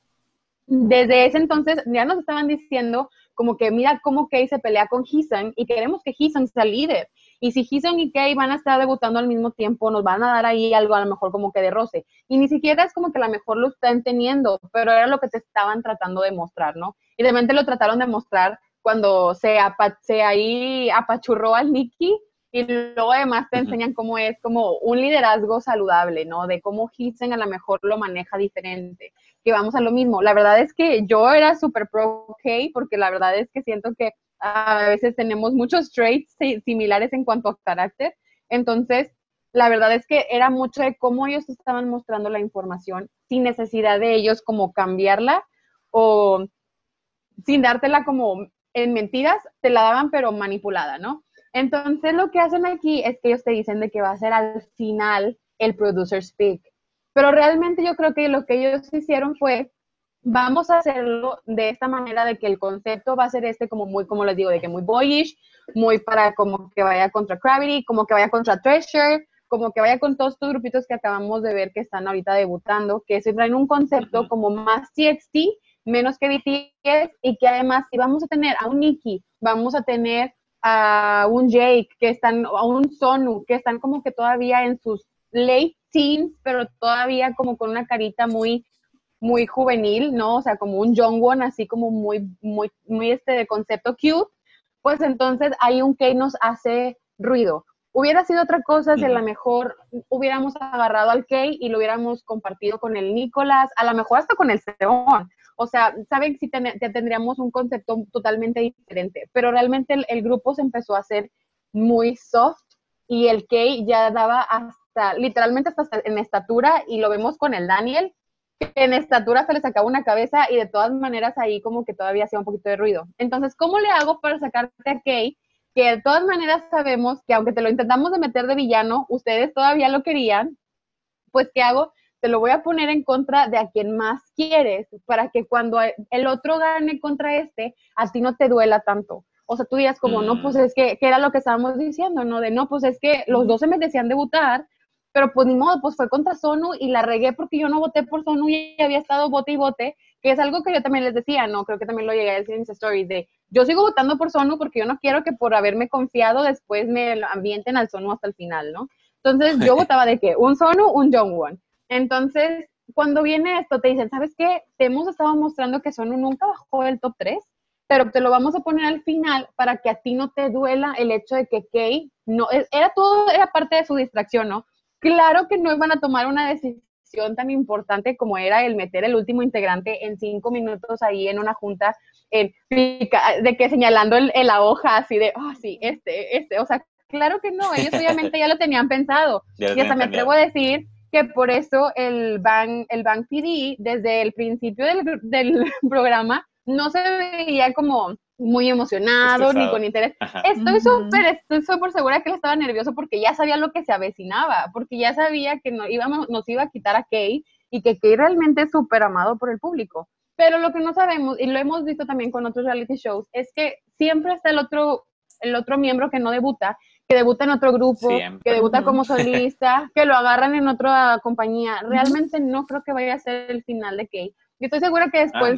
desde ese entonces ya nos estaban diciendo como que mira cómo Kay se pelea con Hisan y queremos que Hisan sea líder. Y si Hisan y Kay van a estar debutando al mismo tiempo, nos van a dar ahí algo a lo mejor como que de roce. Y ni siquiera es como que a lo mejor lo están teniendo, pero era lo que te estaban tratando de mostrar, ¿no? Y de repente lo trataron de mostrar cuando se, se ahí apachurró al Nicky y luego además te enseñan cómo es como un liderazgo saludable, ¿no? De cómo Hisan a lo mejor lo maneja diferente que vamos a lo mismo. La verdad es que yo era súper pro K porque la verdad es que siento que a veces tenemos muchos traits similares en cuanto a carácter. Entonces, la verdad es que era mucho de cómo ellos estaban mostrando la información sin necesidad de ellos como cambiarla o sin dártela como en mentiras, te la daban pero manipulada, ¿no? Entonces lo que hacen aquí es que ellos te dicen de que va a ser al final el producer speak. Pero realmente yo creo que lo que ellos hicieron fue, vamos a hacerlo de esta manera de que el concepto va a ser este como muy, como les digo, de que muy boyish, muy para como que vaya contra Gravity, como que vaya contra Treasure, como que vaya con todos estos grupitos que acabamos de ver que están ahorita debutando, que se traen un concepto como más TXT, menos que BTS, y que además si vamos a tener a un Nicky, vamos a tener a un Jake, que están, a un Sonu, que están como que todavía en sus late teens, pero todavía como con una carita muy, muy juvenil, ¿no? O sea, como un Jongwon, así como muy, muy, muy este de concepto cute, pues entonces hay un que nos hace ruido. Hubiera sido otra cosa si a lo mejor hubiéramos agarrado al Kay y lo hubiéramos compartido con el Nicolás, a lo mejor hasta con el Seon. O sea, saben si tendríamos un concepto totalmente diferente, pero realmente el, el, grupo se empezó a hacer muy soft y el Kay ya daba hasta literalmente hasta en estatura, y lo vemos con el Daniel, que en estatura se le sacaba una cabeza y de todas maneras ahí como que todavía hacía un poquito de ruido. Entonces, ¿cómo le hago para sacarte a Kay? Que de todas maneras sabemos que aunque te lo intentamos de meter de villano, ustedes todavía lo querían, pues ¿qué hago? Te lo voy a poner en contra de a quien más quieres para que cuando el otro gane contra este, a ti no te duela tanto. O sea, tú digas como, no, pues mm. es que, que era lo que estábamos diciendo, ¿no? De no, pues es que los dos se me decían debutar, pero pues ni modo, pues fue contra Sonu y la regué porque yo no voté por Sonu y había estado vote y vote, que es algo que yo también les decía, no, creo que también lo llegué a decir en mis stories, de yo sigo votando por Sonu porque yo no quiero que por haberme confiado después me ambienten al Sonu hasta el final, ¿no? Entonces yo votaba de que un Sonu, un Jongwon. Entonces, cuando viene esto, te dicen, ¿sabes qué? Te hemos estado mostrando que Sonu nunca bajó el top 3, pero te lo vamos a poner al final para que a ti no te duela el hecho de que Kay no, era todo, era parte de su distracción, ¿no? Claro que no iban a tomar una decisión tan importante como era el meter el último integrante en cinco minutos ahí en una junta, de que señalando en la hoja así de, ah, sí, este, este, o sea, Claro que no, ellos obviamente ya lo tenían pensado. y hasta me atrevo a decir que por eso el Bank, el Bank PD, desde el principio del, del programa, no se veía como muy emocionado ni con interés. Estoy súper, estoy súper segura que él estaba nervioso porque ya sabía lo que se avecinaba, porque ya sabía que no, íbamos, nos iba a quitar a Kay y que Kay realmente es súper amado por el público. Pero lo que no sabemos, y lo hemos visto también con otros reality shows, es que siempre está el otro, el otro miembro que no debuta, que debuta en otro grupo, que debuta como solista, que lo agarran en otra compañía. Realmente no creo que vaya a ser el final de Kay. Yo estoy segura que después,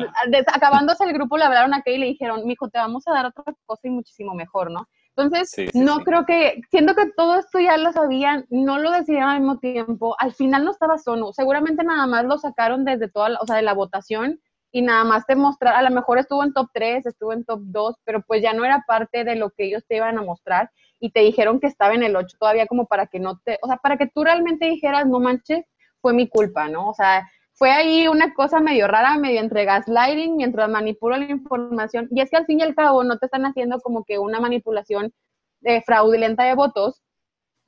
acabándose el grupo, le hablaron a Kay y le dijeron, mijo, te vamos a dar otra cosa y muchísimo mejor, ¿no? Entonces, no creo que, siento que todo esto ya lo sabían, no lo decidieron al mismo tiempo, al final no estaba solo, seguramente nada más lo sacaron desde toda, la, o sea, de la votación y nada más te mostrar, a lo mejor estuvo en top 3, estuvo en top 2, pero pues ya no era parte de lo que ellos te iban a mostrar y te dijeron que estaba en el 8 todavía como para que no te, o sea, para que tú realmente dijeras, no manches, fue mi culpa, ¿no? O sea, fue ahí una cosa medio rara, medio entre gaslighting, mientras manipulo la información. Y es que al fin y al cabo no te están haciendo como que una manipulación eh, fraudulenta de votos,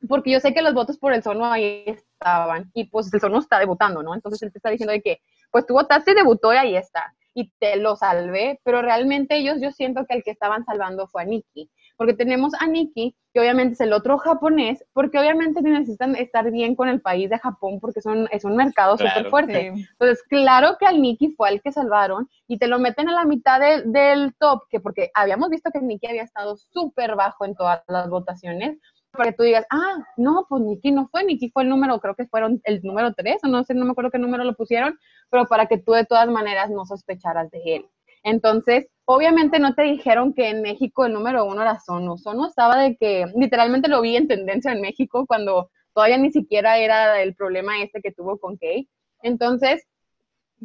porque yo sé que los votos por el Sono ahí estaban, y pues el Sono está debutando, ¿no? Entonces él te está diciendo de que, pues tú votaste debutó y ahí está, y te lo salvé, pero realmente ellos yo siento que el que estaban salvando fue a Nikki porque tenemos a Nikki, que obviamente es el otro japonés, porque obviamente necesitan estar bien con el país de Japón, porque son, es un mercado súper fuerte. Entonces, claro que al Nikki fue el que salvaron, y te lo meten a la mitad del top, que porque habíamos visto que Nikki había estado súper bajo en todas las votaciones, para que tú digas, ah, no, pues Nikki no fue, Nikki fue el número, creo que fueron el número 3, o no sé, no me acuerdo qué número lo pusieron, pero para que tú de todas maneras no sospecharas de él. Entonces, obviamente no te dijeron que en México el número uno era Sono. Sono estaba de que, literalmente lo vi en tendencia en México cuando todavía ni siquiera era el problema este que tuvo con Kay. Entonces,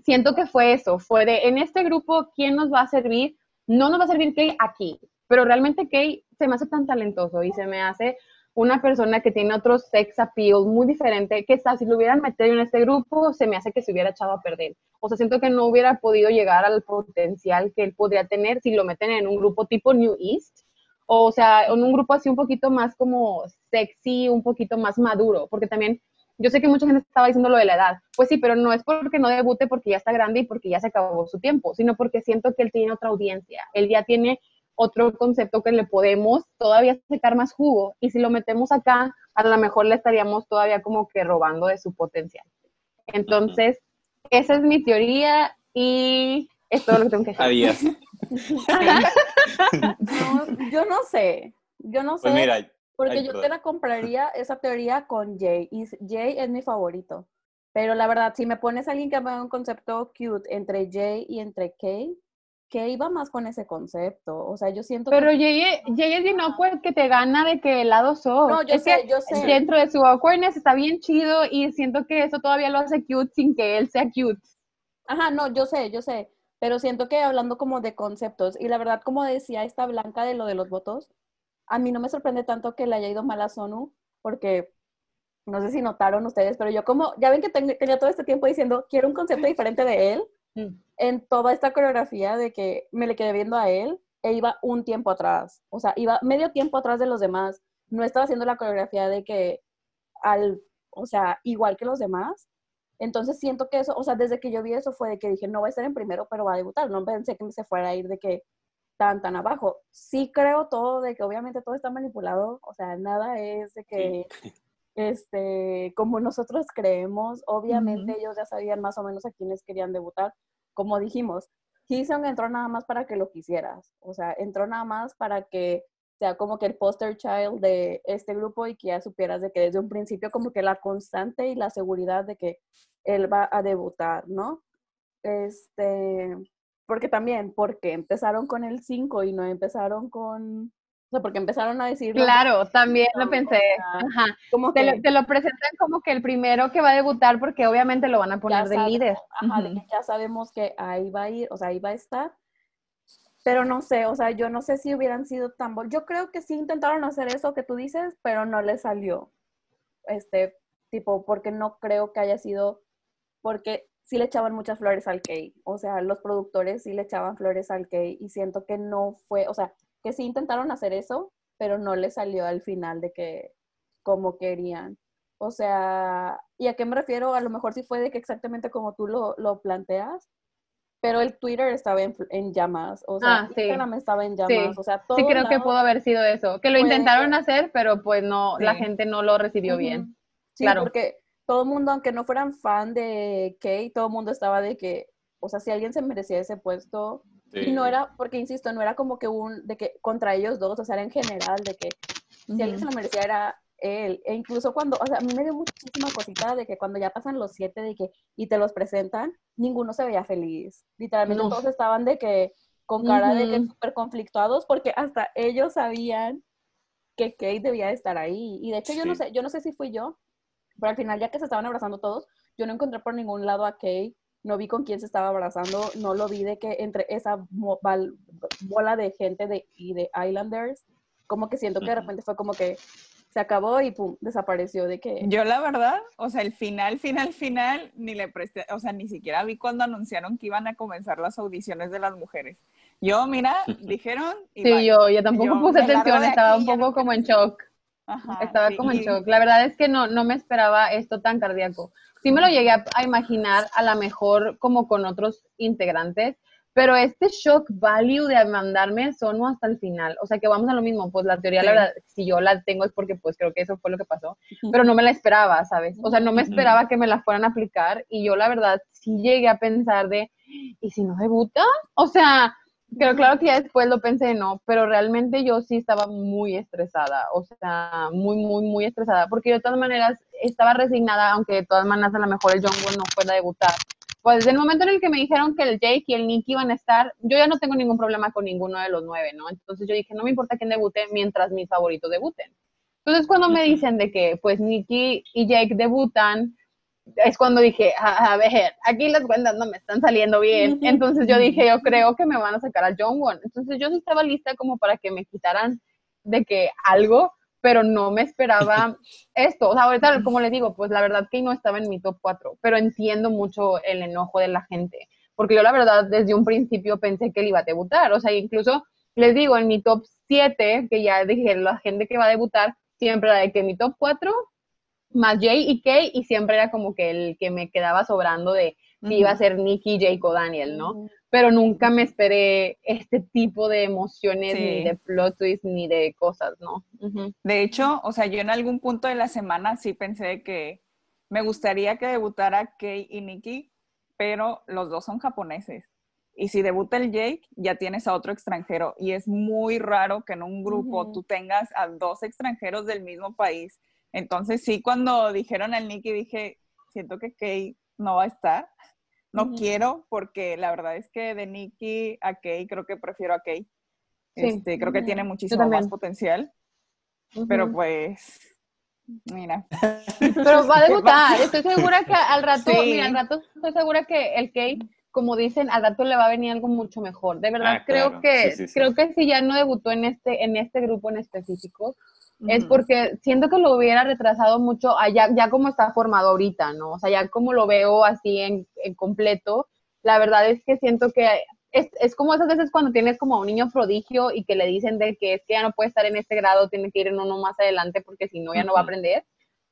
siento que fue eso, fue de, en este grupo, ¿quién nos va a servir? No nos va a servir Kay aquí, pero realmente Kay se me hace tan talentoso y se me hace una persona que tiene otro sex appeal muy diferente, que está, si lo hubieran metido en este grupo, se me hace que se hubiera echado a perder. O sea, siento que no hubiera podido llegar al potencial que él podría tener si lo meten en un grupo tipo New East, o, sea, en un grupo así un poquito más como sexy, un poquito más maduro, porque también yo sé que mucha gente estaba diciendo lo de la edad. Pues sí, pero no es porque no debute porque ya está grande y porque ya se acabó su tiempo, sino porque siento que él tiene otra audiencia. Él ya tiene otro concepto que le podemos todavía sacar más jugo. Y si lo metemos acá, a lo mejor le estaríamos todavía como que robando de su potencial. Entonces, esa es mi teoría y es todo lo que tengo que decir. Adiós. yo no sé, yo no pues sé. porque yo te la compraría esa teoría con Jay. Y Jay es mi favorito. Pero la verdad, si me pones a alguien que haga un concepto cute entre Jay y entre Kay, que iba más con ese concepto. O sea, yo siento Pero Jay, Jay es bien awkward que te gana de que el lado. No, yo sé, yo sé. Dentro de su awkwardness está bien chido y siento que eso todavía lo hace cute sin que él sea cute. Ajá, no, yo sé, yo sé. Pero siento que hablando como de conceptos, y la verdad, como decía esta Blanca de lo de los votos, a mí no me sorprende tanto que le haya ido mal a Sonu, porque no sé si notaron ustedes, pero yo como, ya ven que tenía todo este tiempo diciendo, quiero un concepto diferente de él, Mm. en toda esta coreografía de que me le quedé viendo a él e iba un tiempo atrás, o sea, iba medio tiempo atrás de los demás, no estaba haciendo la coreografía de que al, o sea, igual que los demás. Entonces siento que eso, o sea, desde que yo vi eso fue de que dije, no va a estar en primero, pero va a debutar. No pensé que se fuera a ir de que tan, tan abajo. Sí creo todo de que obviamente todo está manipulado, o sea, nada es de que, este, como nosotros creemos, obviamente ellos ya sabían más o menos a quiénes querían debutar, como dijimos, Hyesung entró nada más para que lo quisieras, o sea, entró nada más para que sea como que el poster child de este grupo y que ya supieras de que desde un principio como que la constante y la seguridad de que él va a debutar, ¿no? Este, porque también, porque empezaron con el 5 y no empezaron con sea, porque empezaron a decir... Claro, también lo pensé. Ajá. Como te, lo, presentan como que el primero que va a debutar porque obviamente lo van a poner de líder. Ajá, ya sabemos que ahí va a ir, o sea, ahí va a estar. Pero no sé, o sea, yo no sé si hubieran sido tan... Yo creo que sí intentaron hacer eso que tú dices, pero no les salió. Este, tipo, porque no creo que haya sido... Porque sí le echaban muchas flores al Kay. O sea, los productores sí le echaban flores al Kay y siento que no fue, o sea, que sí intentaron hacer eso, pero no le salió al final de que como querían. O sea, ¿y a qué me refiero? A lo mejor sí fue de que exactamente como tú lo, lo planteas, pero el Twitter estaba en, llamas, o sea, ah, sí. Instagram estaba en llamas, o sea, todo. Sí, creo que pudo haber sido eso, que lo intentaron hacer, pero pues no, la gente no lo recibió bien. Sí, claro. porque todo el mundo, aunque no fueran fan de Kay, todo el mundo estaba de que, o sea, si alguien se merecía ese puesto, y no era, porque insisto, no era como que un, de que contra ellos dos, o sea, era en general, de que si alguien se lo merecía era él. E incluso cuando, o sea, a mí me dio muchísima cosita de que cuando ya pasan los siete de que, y te los presentan, ninguno se veía feliz. Literalmente todos estaban de que, con cara de que súper conflictuados, porque hasta ellos sabían que Kate debía estar ahí. Y de hecho yo no sé, yo no sé si fui yo, pero al final ya que se estaban abrazando todos, yo no encontré por ningún lado a Kate, no vi con quién se estaba abrazando, no lo vi de que entre esa bola de gente de, y de Islanders, como que siento que de repente fue como que se acabó y pum, desapareció de que... Yo la verdad, o sea, el final, final, final, ni le presté, o sea, ni siquiera vi cuando anunciaron que iban a comenzar las audiciones de las mujeres. Yo, mira, dijeron... sí, yo, yo tampoco puse atención, estaba un poco como en shock. estaba como en shock. La verdad es que no, no me esperaba esto tan cardíaco. Sí me lo llegué a, a imaginar a lo mejor como con otros integrantes, pero este shock value de mandarme sonó hasta el final. O sea, que vamos a lo mismo. Pues la teoría, la verdad, si yo la tengo es porque pues creo que eso fue lo que pasó. Pero no me la esperaba, ¿sabes? O sea, no me esperaba que me la fueran a aplicar. Y yo, la verdad, sí llegué a pensar de, ¿y si no debuta? O sea, pero claro que ya después lo pensé, no. Pero realmente yo sí estaba muy estresada. O sea, muy, muy, muy estresada. Porque yo de todas maneras estaba resignada, aunque de todas maneras a lo mejor el Jungwoo no fuera a debutar pues desde el momento en el que me dijeron que el Jake y el Nicky iban a estar, yo ya no tengo ningún problema con ninguno de los nueve, ¿no? Entonces yo dije, no me importa quién debute mientras mis favoritos debuten. Entonces cuando me dicen de que pues Nicky y Jake debutan, es cuando dije, a, ver, aquí las cuentas no me están saliendo bien. Entonces yo dije, yo creo que me van a sacar a John Won. Entonces yo sí estaba lista como para que me quitaran de que algo, pero no me esperaba esto. O sea, ahorita, como les digo, pues la verdad que no estaba en mi top 4, pero entiendo mucho el enojo de la gente, porque yo la verdad desde un principio pensé que él iba a debutar, o sea, incluso les digo, en mi top 7, que ya dije, la gente que va a debutar, siempre era de que mi top 4, más Jay y Kay, y siempre era como que el que me quedaba sobrando de si iba a ser Nicky, Jake o Daniel, ¿no? Pero nunca me esperé este tipo de emociones, ni de plot twists, ni de cosas, ¿no? De hecho, o sea, yo en algún punto de la semana sí pensé que me gustaría que debutara Kay y Nicky, pero los dos son japoneses. Y si debuta el Jake, ya tienes a otro extranjero. Y es muy raro que en un grupo tú tengas a dos extranjeros del mismo país. Entonces sí, cuando dijeron al Nicky, dije, siento que Kay no va a estar. No quiero porque la verdad es que de Nikki a Kay creo que prefiero a Kay. Este, creo que tiene muchísimo más potencial. Pero pues, mira. Pero va a debutar. Estoy segura que al rato, mira, al rato estoy segura que el Kay, como dicen, al rato le va a venir algo mucho mejor. De verdad, ah, creo que, creo que si ya no debutó en este, en este grupo en específico, es porque siento que lo hubiera retrasado mucho allá, ya como está formado ahorita, ¿no? O sea, ya como lo veo así en, completo, la verdad es que siento que es, es, como esas veces cuando tienes como a un niño prodigio y que le dicen de que es que ya no puede estar en este grado, tiene que ir en uno más adelante porque si no ya no va a aprender.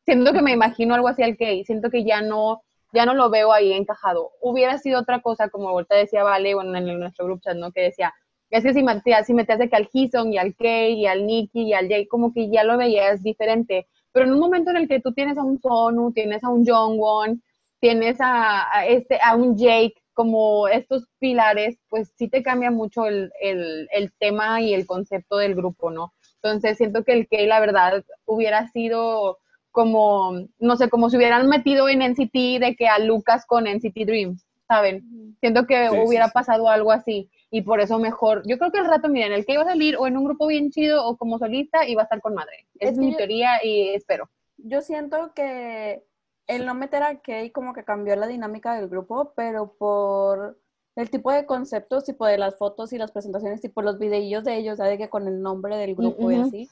Siento que me imagino algo así al que siento que ya no ya no lo veo ahí encajado. Hubiera sido otra cosa, como ahorita decía Vale, bueno, en nuestro grupo chat, ¿no? Que decía, es que si metías, si metías de que al Hison y al Kay y al Nicky y al Jay, como que ya lo veías diferente. Pero en un momento en el que tú tienes a un Sonu, tienes a un Jongwon, tienes a, este, a un Jake, como estos pilares, pues sí te cambia mucho el, el, el, tema y el concepto del grupo, ¿no? Entonces siento que el Kay, la verdad, hubiera sido como, no sé, como si hubieran metido en NCT de que a Lucas con NCT Dreams, ¿saben? Siento que hubiera pasado algo así y por eso mejor, yo creo que el rato, miren, el que iba a salir o en un grupo bien chido o como solista iba a estar con madre. Es, mi teoría y espero. Yo siento que el no meter a Kay como que cambió la dinámica del grupo, pero por el tipo de conceptos, tipo de las fotos y las presentaciones, tipo los videillos de ellos, de que con el nombre del grupo y así,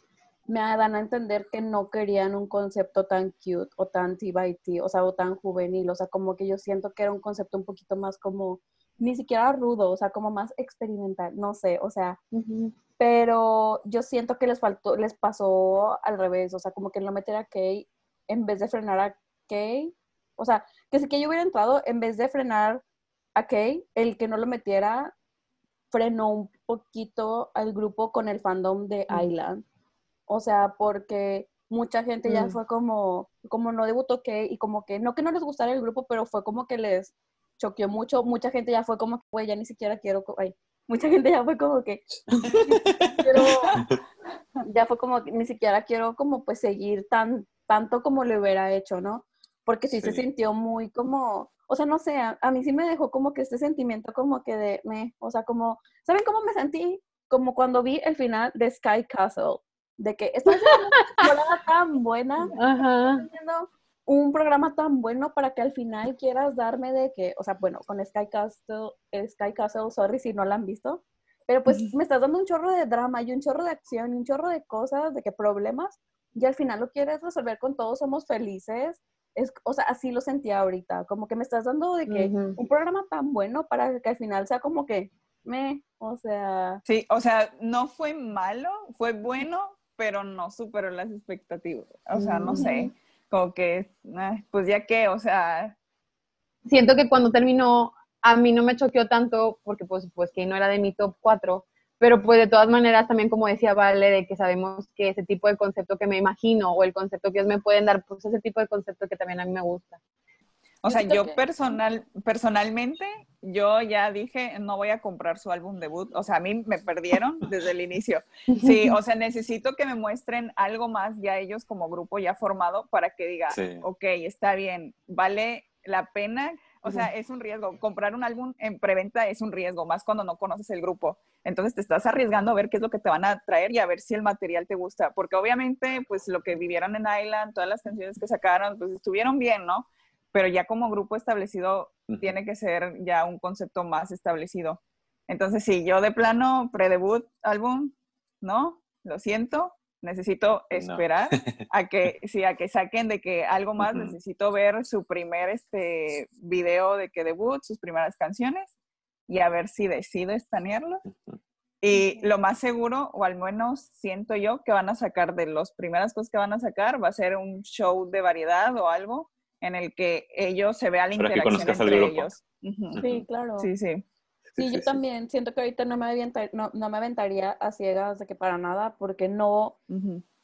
me dan a entender que no querían un concepto tan cute o tan T by T, o sea, o tan juvenil, o sea, como que yo siento que era un concepto un poquito más como ni siquiera rudo, o sea, como más experimental, no sé, o sea, pero yo siento que les faltó, les pasó al revés, o sea, como que no meter a Kay en vez de frenar a Kay, o sea, que si que yo hubiera entrado, en vez de frenar a Kay, el que no lo metiera frenó un poquito al grupo con el fandom de. Island. O sea, porque mucha gente ya mm. fue como, como no debutó Kay y como que, no que no les gustara el grupo, pero fue como que les choqueó mucho. Mucha gente ya fue como que, güey, ya ni siquiera quiero, ay, mucha gente ya fue como que, pero ya fue como que ni siquiera quiero como pues seguir tan, tanto como le hubiera hecho, ¿no? Porque sí, se sintió muy como, o sea, no sé, a, mí sí me dejó como que este sentimiento como que de, me, o sea, como, ¿saben cómo me sentí? Como cuando vi el final de Sky Castle, de que esta es una tan buena, Ajá. Un programa tan bueno para que al final quieras darme de que, o sea, bueno, con Sky Castle, Sky Castle, sorry si no la han visto, pero pues me estás dando un chorro de drama y un chorro de acción y un chorro de cosas, de que problemas, y al final lo quieres resolver con todos somos felices es, o sea, así lo sentía ahorita, como que me estás dando de que un programa tan bueno para que al final sea como que me, o sea. Sí, o sea, no fue malo, fue bueno, pero no superó las expectativas. O sea, no sé, como que, pues ya que, o sea. Siento que cuando terminó, a mí no me choqueó tanto, porque pues, pues que no era de mi top 4, pero pues de todas maneras también como decía Vale, de que sabemos que ese tipo de concepto que me imagino o el concepto que ellos me pueden dar, pues ese tipo de concepto que también a mí me gusta. O sea, yo personal, personalmente, yo ya dije, no voy a comprar su álbum debut. O sea, a mí me perdieron desde el inicio. Sí, o sea, necesito que me muestren algo más ya ellos como grupo ya formado para que diga, ok, está bien, vale la pena o sea, es un riesgo. Comprar un álbum en preventa es un riesgo, más cuando no conoces el grupo. Entonces te estás arriesgando a ver qué es lo que te van a traer y a ver si el material te gusta. Porque obviamente, pues lo que vivieron en Island, todas las canciones que sacaron, pues estuvieron bien, ¿no? Pero ya como grupo establecido, tiene que ser ya un concepto más establecido. Entonces, sí, yo de plano, pre-debut álbum, ¿no? Lo siento, necesito esperar a que sí, a que saquen de que algo más, necesito ver su primer este video de que debut, sus primeras canciones y a ver si decido estanearlo. Y lo más seguro, o al menos siento yo, que van a sacar de las primeras cosas que van a sacar, va a ser un show de variedad o algo en el que ellos se vean la interacción entre ellos. Sí, claro. Sí, sí. Sí, yo también siento que ahorita no me, no, no, me aventaría a ciegas de que para nada, porque no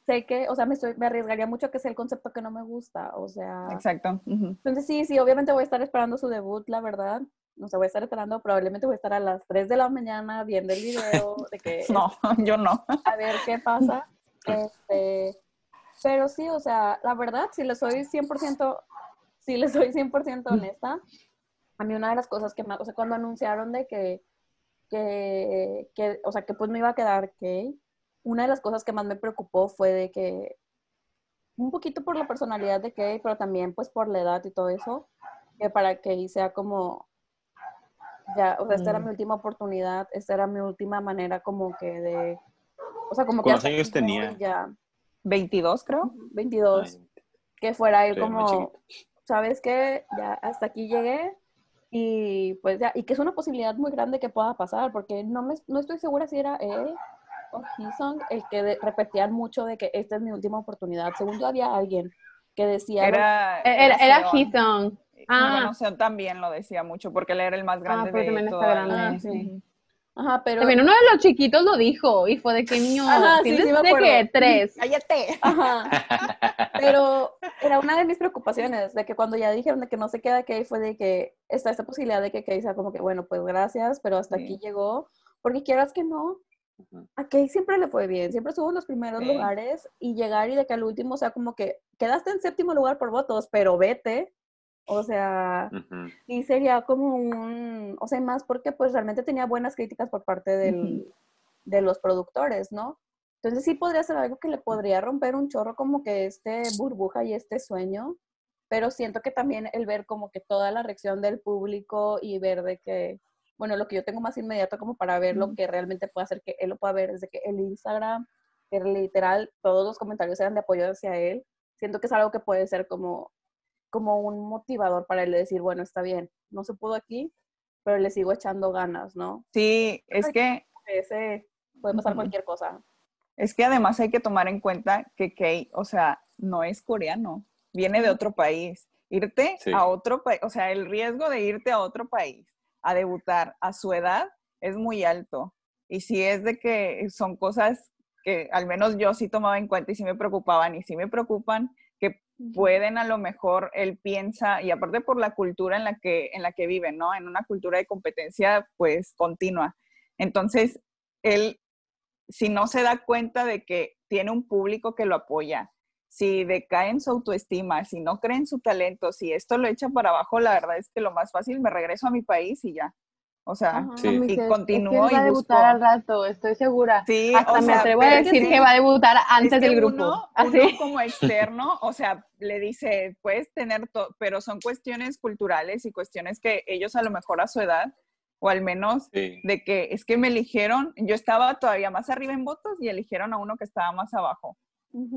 sé que, o sea, me, estoy, me arriesgaría mucho a que sea el concepto que no me gusta, o sea. Exacto. Entonces sí, sí, obviamente voy a estar esperando su debut, la verdad. No sé, voy a estar esperando, probablemente voy a estar a las 3 de la mañana viendo el video de que... no, yo no. A ver qué pasa. Este, pero sí, o sea, la verdad, si le soy 100%, si le soy 100% honesta, a mí una de las cosas que más, o sea, cuando anunciaron de que, que, que, o sea, que pues no iba a quedar Kay, una de las cosas que más me preocupó fue de que, un poquito por la personalidad de Kay, pero también pues por la edad y todo eso, que para Kay sea como, ya, o sea, esta era mi mm. última oportunidad, esta era mi última manera como que de, o sea, como que... ¿Cuántos años tenía? Ya. 22, creo. 22. que fuera él como, ¿sabes qué? Ya hasta aquí llegué, y pues ya, y que es una posibilidad muy grande que pueda pasar, porque no, me, no estoy segura si era él o Hison el que repetían mucho de que esta es mi última oportunidad. Según yo había alguien que decía... Era, era, era Ah. Bueno, también lo decía mucho, porque él era el más ah, grande de toda grande. Ah, sí. Ajá, pero... También uno de los chiquitos lo dijo y fue de que niño, Ajá, ¿tienes sí, de que tres? Cállate. Ajá. Pero era una de mis preocupaciones, de que cuando ya dijeron de que no se queda Kay, fue de que está esta posibilidad de que Kay sea como que, bueno, pues gracias, pero hasta aquí llegó, porque quieras que no, a Kay siempre le fue bien, siempre estuvo en los primeros lugares y llegar y de que al último sea como que quedaste en séptimo lugar por votos, pero vete, o sea, y sería como un, o sea, más porque pues realmente tenía buenas críticas por parte del, de los productores, ¿no? Entonces sí podría ser algo que le podría romper un chorro como que este burbuja y este sueño, pero siento que también el ver como que toda la reacción del público y ver de que, bueno, lo que yo tengo más inmediato como para ver lo que realmente puede hacer que él lo pueda ver es de que el Instagram, que literal todos los comentarios eran de apoyo hacia él, siento que es algo que puede ser como como un motivador para él decir, bueno, está bien, no se pudo aquí, pero le sigo echando ganas, ¿no? Sí, es que... Ese, puede pasar cualquier cosa. Es que además hay que tomar en cuenta que Kay, o sea, no es coreano, viene de otro país. Irte a otro país, o sea, el riesgo de irte a otro país a debutar a su edad es muy alto. Y si es de que son cosas que al menos yo sí tomaba en cuenta y sí me preocupaban y sí me preocupan, pueden a lo mejor él piensa, y aparte por la cultura en la que, en la que viven, ¿no? En una cultura de competencia pues continua. Entonces, él, si no se da cuenta de que tiene un público que lo apoya, si decae en su autoestima, si no cree en su talento, si esto lo echa para abajo, la verdad es que lo más fácil, me regreso a mi país y ya. O sea, y continúo va a debutar al rato, estoy segura. Sí, Hasta me atrevo a decir que, va a debutar antes del grupo. Uno, Así. como externo, o sea, le dice, puedes tener todo, pero son cuestiones culturales y cuestiones que ellos a lo mejor a su edad, o al menos de que es que me eligieron, yo estaba todavía más arriba en votos y eligieron a uno que estaba más abajo.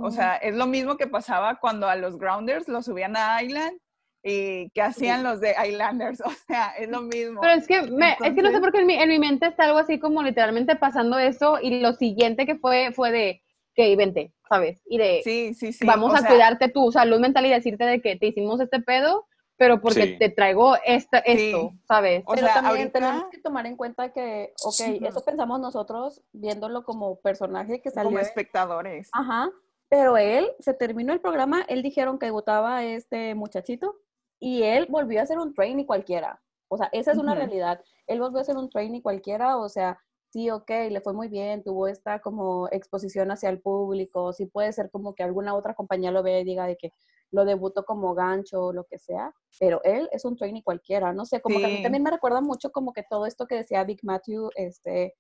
O sea, es lo mismo que pasaba cuando a los Grounders los subían a Island y que hacían los de Islanders, o sea, es lo mismo. Pero es que, es que no sé por qué en mi, mente está algo así como literalmente pasando eso y lo siguiente que fue fue de que vente, ¿sabes? Y de sí, sí, sí. vamos a cuidarte tu salud mental y decirte de que te hicimos este pedo, pero porque te traigo esta, esto, ¿sabes? pero también tenemos que tomar en cuenta que, ok, eso pensamos nosotros viéndolo como personaje que salió. Como espectadores. Ajá, pero él, se terminó el programa, él dijeron que debutaba este muchachito y él volvió a ser un trainee cualquiera. O sea, esa es una realidad. Él volvió a ser un trainee cualquiera, o sea, sí, ok, le fue muy bien, tuvo esta como exposición hacia el público, sí puede ser como que alguna otra compañía lo vea y diga de que lo debutó como gancho o lo que sea, pero él es un trainee cualquiera, no sé, como que a mí también me recuerda mucho como que todo esto que decía Big Matthew, este,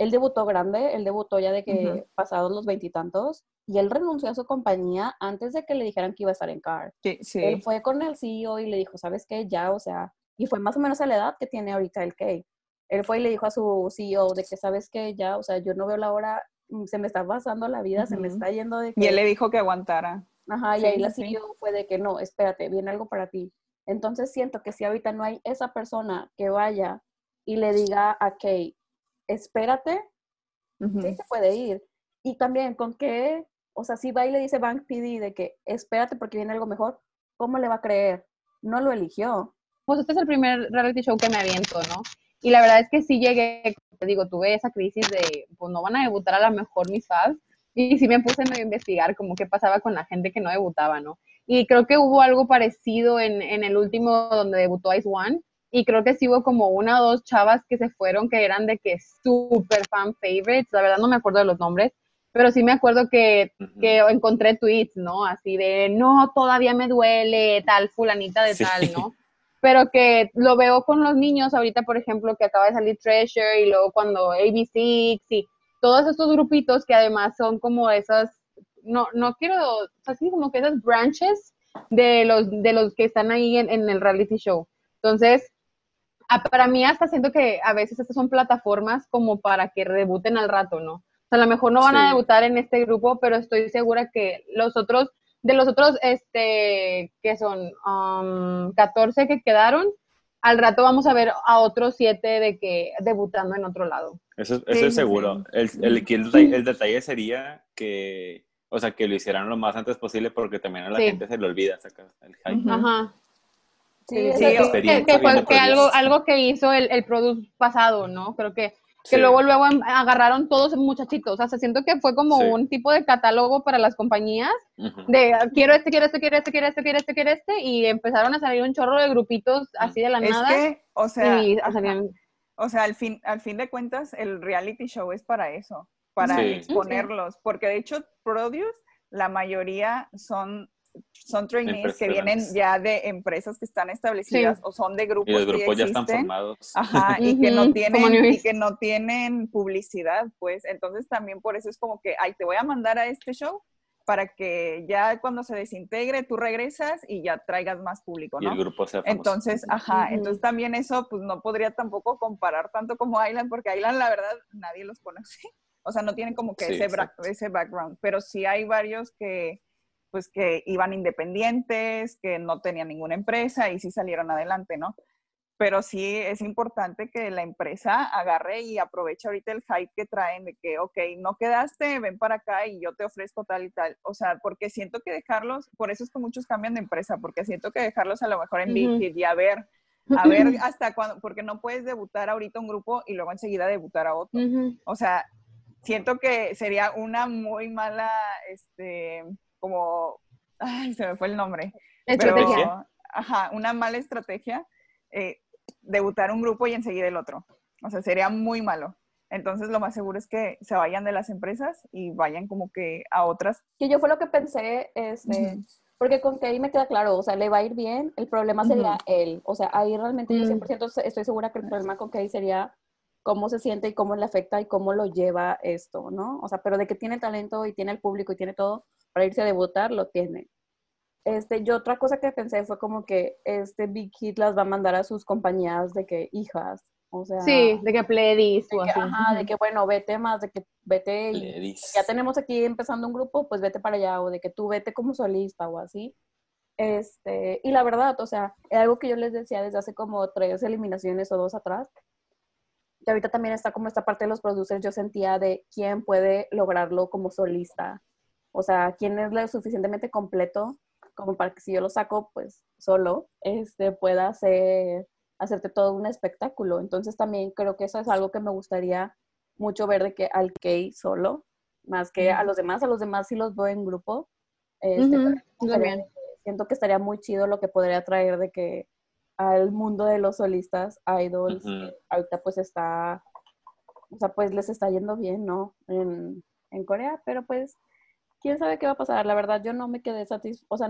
él debutó grande, él debutó ya de que pasados los veintitantos y, él renunció a su compañía antes de que le dijeran que iba a estar en CAR. Sí, sí. Él fue con el CEO y le dijo, ¿sabes qué? Ya, o sea, y fue más o menos a la edad que tiene ahorita el Kay. Él fue y le dijo a su CEO de que, ¿sabes qué? Ya, o sea, yo no veo la hora, se me está pasando la vida, se me está yendo de que... Y él le dijo que aguantara. Ajá, y ahí la CEO fue de que no, espérate, viene algo para ti. Entonces siento que si ahorita no hay esa persona que vaya y le diga a Kay, espérate, sí se puede ir. Y también con qué, o sea, si va y le dice Bank PD de que espérate porque viene algo mejor, ¿cómo le va a creer? No lo eligió. Pues este es el primer reality show que me aviento, ¿no? Y la verdad es que sí llegué, te digo, tuve esa crisis de, pues no van a debutar a lo mejor mis fans. Y sí me puse a investigar como qué pasaba con la gente que no debutaba, ¿no? Y creo que hubo algo parecido en, en el último donde debutó Ice One, y creo que sí hubo como una o dos chavas que se fueron que eran de que super fan favorites, la verdad no me acuerdo de los nombres, pero sí me acuerdo que, que encontré tweets, ¿no? Así de, no, todavía me duele, tal, fulanita de tal, ¿no? Pero que lo veo con los niños ahorita, por ejemplo, que acaba de salir Treasure y luego cuando ABC y todos estos grupitos que además son como esas, no, no quiero, así como que esas branches de los, de los que están ahí en, en el reality show. Entonces, para mí hasta siento que a veces estas son plataformas como para que debuten al rato, ¿no? O sea, a lo mejor no van a debutar en este grupo, pero estoy segura que los otros, de los otros, este, que son 14 um, que quedaron, al rato vamos a ver a otros 7 de que debutando en otro lado. Eso, es seguro. El, el, detalle, sería que, o sea, que lo hicieran lo más antes posible porque también a la gente se le olvida sacar el hype. Ajá. Sí, que, fue algo, algo que hizo el, el product pasado, ¿no? Creo que, que luego, luego em, agarraron todos muchachitos. O sea, siento que fue como un tipo de catálogo para las compañías de quiero este, quiero este, quiero este, quiero este, quiero este, quiero este, y empezaron a salir un chorro de grupitos así de la es nada. Que, o sea, o sea, al fin, al fin de cuentas, el reality show es para eso, para exponerlos, porque de hecho, Produce, la mayoría son son trainees que vienen ya de empresas que están establecidas o son de grupos, y los grupos ya están formados. Ajá, y que no tienen y que no tienen publicidad, pues entonces también por eso es como que, ay, te voy a mandar a este show para que ya cuando se desintegre tú regresas y ya traigas más público, ¿no? Y el grupo sea famoso. Entonces, ajá, entonces también eso pues no podría tampoco comparar tanto como Island porque Island la verdad nadie los conoce. O sea, no tienen como que ese, ese background, pero sí hay varios que pues que iban independientes, que no tenían ninguna empresa y sí salieron adelante, ¿no? pero sí es importante que la empresa agarre y aproveche ahorita el hype que traen de que, ok, no quedaste, ven para acá y yo te ofrezco tal y tal. O sea, porque siento que dejarlos, por eso es que muchos cambian de empresa, porque siento que dejarlos a lo mejor en Big y a ver, a ver hasta cuándo, porque no puedes debutar ahorita un grupo y luego enseguida debutar a otro. O sea, siento que sería una muy mala, este, como, ay, se me fue el nombre. Estrategia. ajá, una mala estrategia. Eh, debutar un grupo y enseguida el otro. O sea, sería muy malo. Entonces, lo más seguro es que se vayan de las empresas y vayan como que a otras. Que yo fue lo que pensé, este, porque con Kay me queda claro, o sea, le va a ir bien, el problema sería él. O sea, ahí realmente yo 100% mm. estoy segura que el problema con Kay sería cómo se siente y cómo le afecta y cómo lo lleva esto, ¿no? O sea, pero de que tiene talento y tiene el público y tiene todo para irse a debutar, lo tiene. Este, yo otra cosa que pensé fue como que este Big Hit las va a mandar a sus compañías de que hijas, o sea. Sí, de que pledis o así. Ajá, de que bueno, vete más, de que vete y ya tenemos aquí empezando un grupo, pues vete para allá, o de que tú vete como solista o así. Este, y la verdad, o sea, es algo que yo les decía desde hace como tres eliminaciones o dos atrás, que ahorita también está como esta parte de los producers, yo sentía de quién puede lograrlo como solista. O sea, quién es lo suficientemente completo como para que si yo lo saco, pues solo, este, pueda hacer, hacerte todo un espectáculo. Entonces también creo que eso es algo que me gustaría mucho ver de que al Kay solo, más que a los demás, a los demás sí los veo en grupo. Este, siento que estaría muy chido lo que podría traer de que al mundo de los solistas, idols, ahorita pues está, o sea, pues les está yendo bien, ¿no? En, en Corea, pero pues quién sabe qué va a pasar. La verdad, yo no me quedé satisfecha. O sea,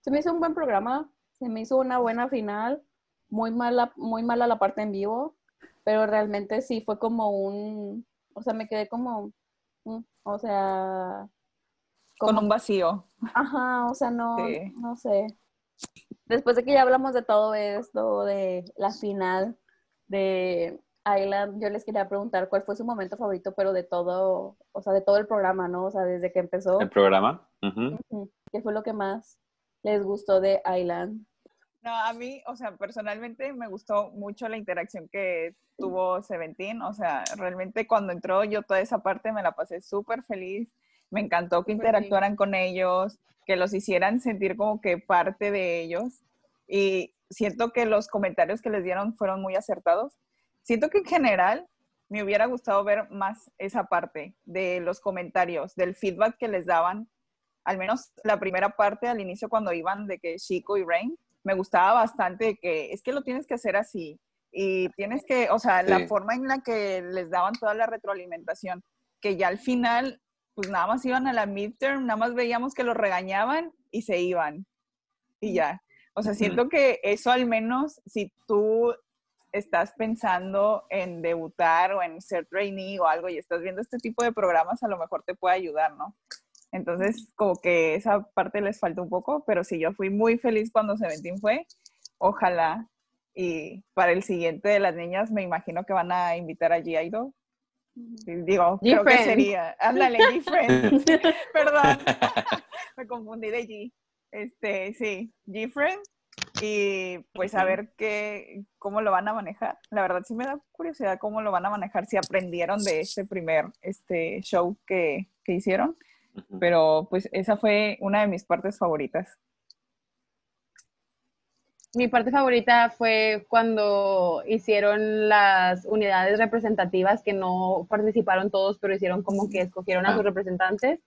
se me hizo un buen programa, se me hizo una buena final, muy mala, muy mala la parte en vivo, pero realmente sí fue como un, o sea, me quedé como, mm, o sea, con un vacío. Ajá, o sea, no, no sé. Después de que ya hablamos de todo esto, de la final, de Island, yo les quería preguntar cuál fue su momento favorito, pero de todo, o sea, de todo el programa, ¿no? O sea, desde que empezó. ¿El programa? ¿Qué fue lo que más les gustó de Island? No, a mí, o sea, personalmente me gustó mucho la interacción que tuvo Seventeen. O sea, realmente cuando entró yo toda esa parte me la pasé súper feliz. Me encantó que interactuaran con ellos, que los hicieran sentir como que parte de ellos. Y siento que los comentarios que les dieron fueron muy acertados siento que en general me hubiera gustado ver más esa parte de los comentarios, del feedback que les daban, al menos la primera parte al inicio cuando iban de que Chico y Rain, me gustaba bastante que es que lo tienes que hacer así y tienes que, o sea, la forma en la que les daban toda la retroalimentación, que ya al final, pues nada más iban a la midterm, nada más veíamos que los regañaban y se iban. Y ya. O sea, siento que eso al menos, si tú estás pensando en debutar o en ser trainee o algo y estás viendo este tipo de programas, a lo mejor te puede ayudar, ¿no? Entonces, como que esa parte les falta un poco, pero sí, yo fui muy feliz cuando Seventeen fue. Ojalá. Y para el siguiente de las niñas, me imagino que van a invitar a G Idol. Digo, creo que sería. Ándale, G-Friend. Perdón. me confundí de G. Este, sí, G-Friend y pues a ver qué, cómo lo van a manejar. La verdad sí me da curiosidad cómo lo van a manejar, si aprendieron de este primer este show que, que hicieron, pero pues esa fue una de mis partes favoritas. Mi parte favorita fue cuando hicieron las unidades representativas que no participaron todos, pero hicieron como que escogieron a sus ah. representantes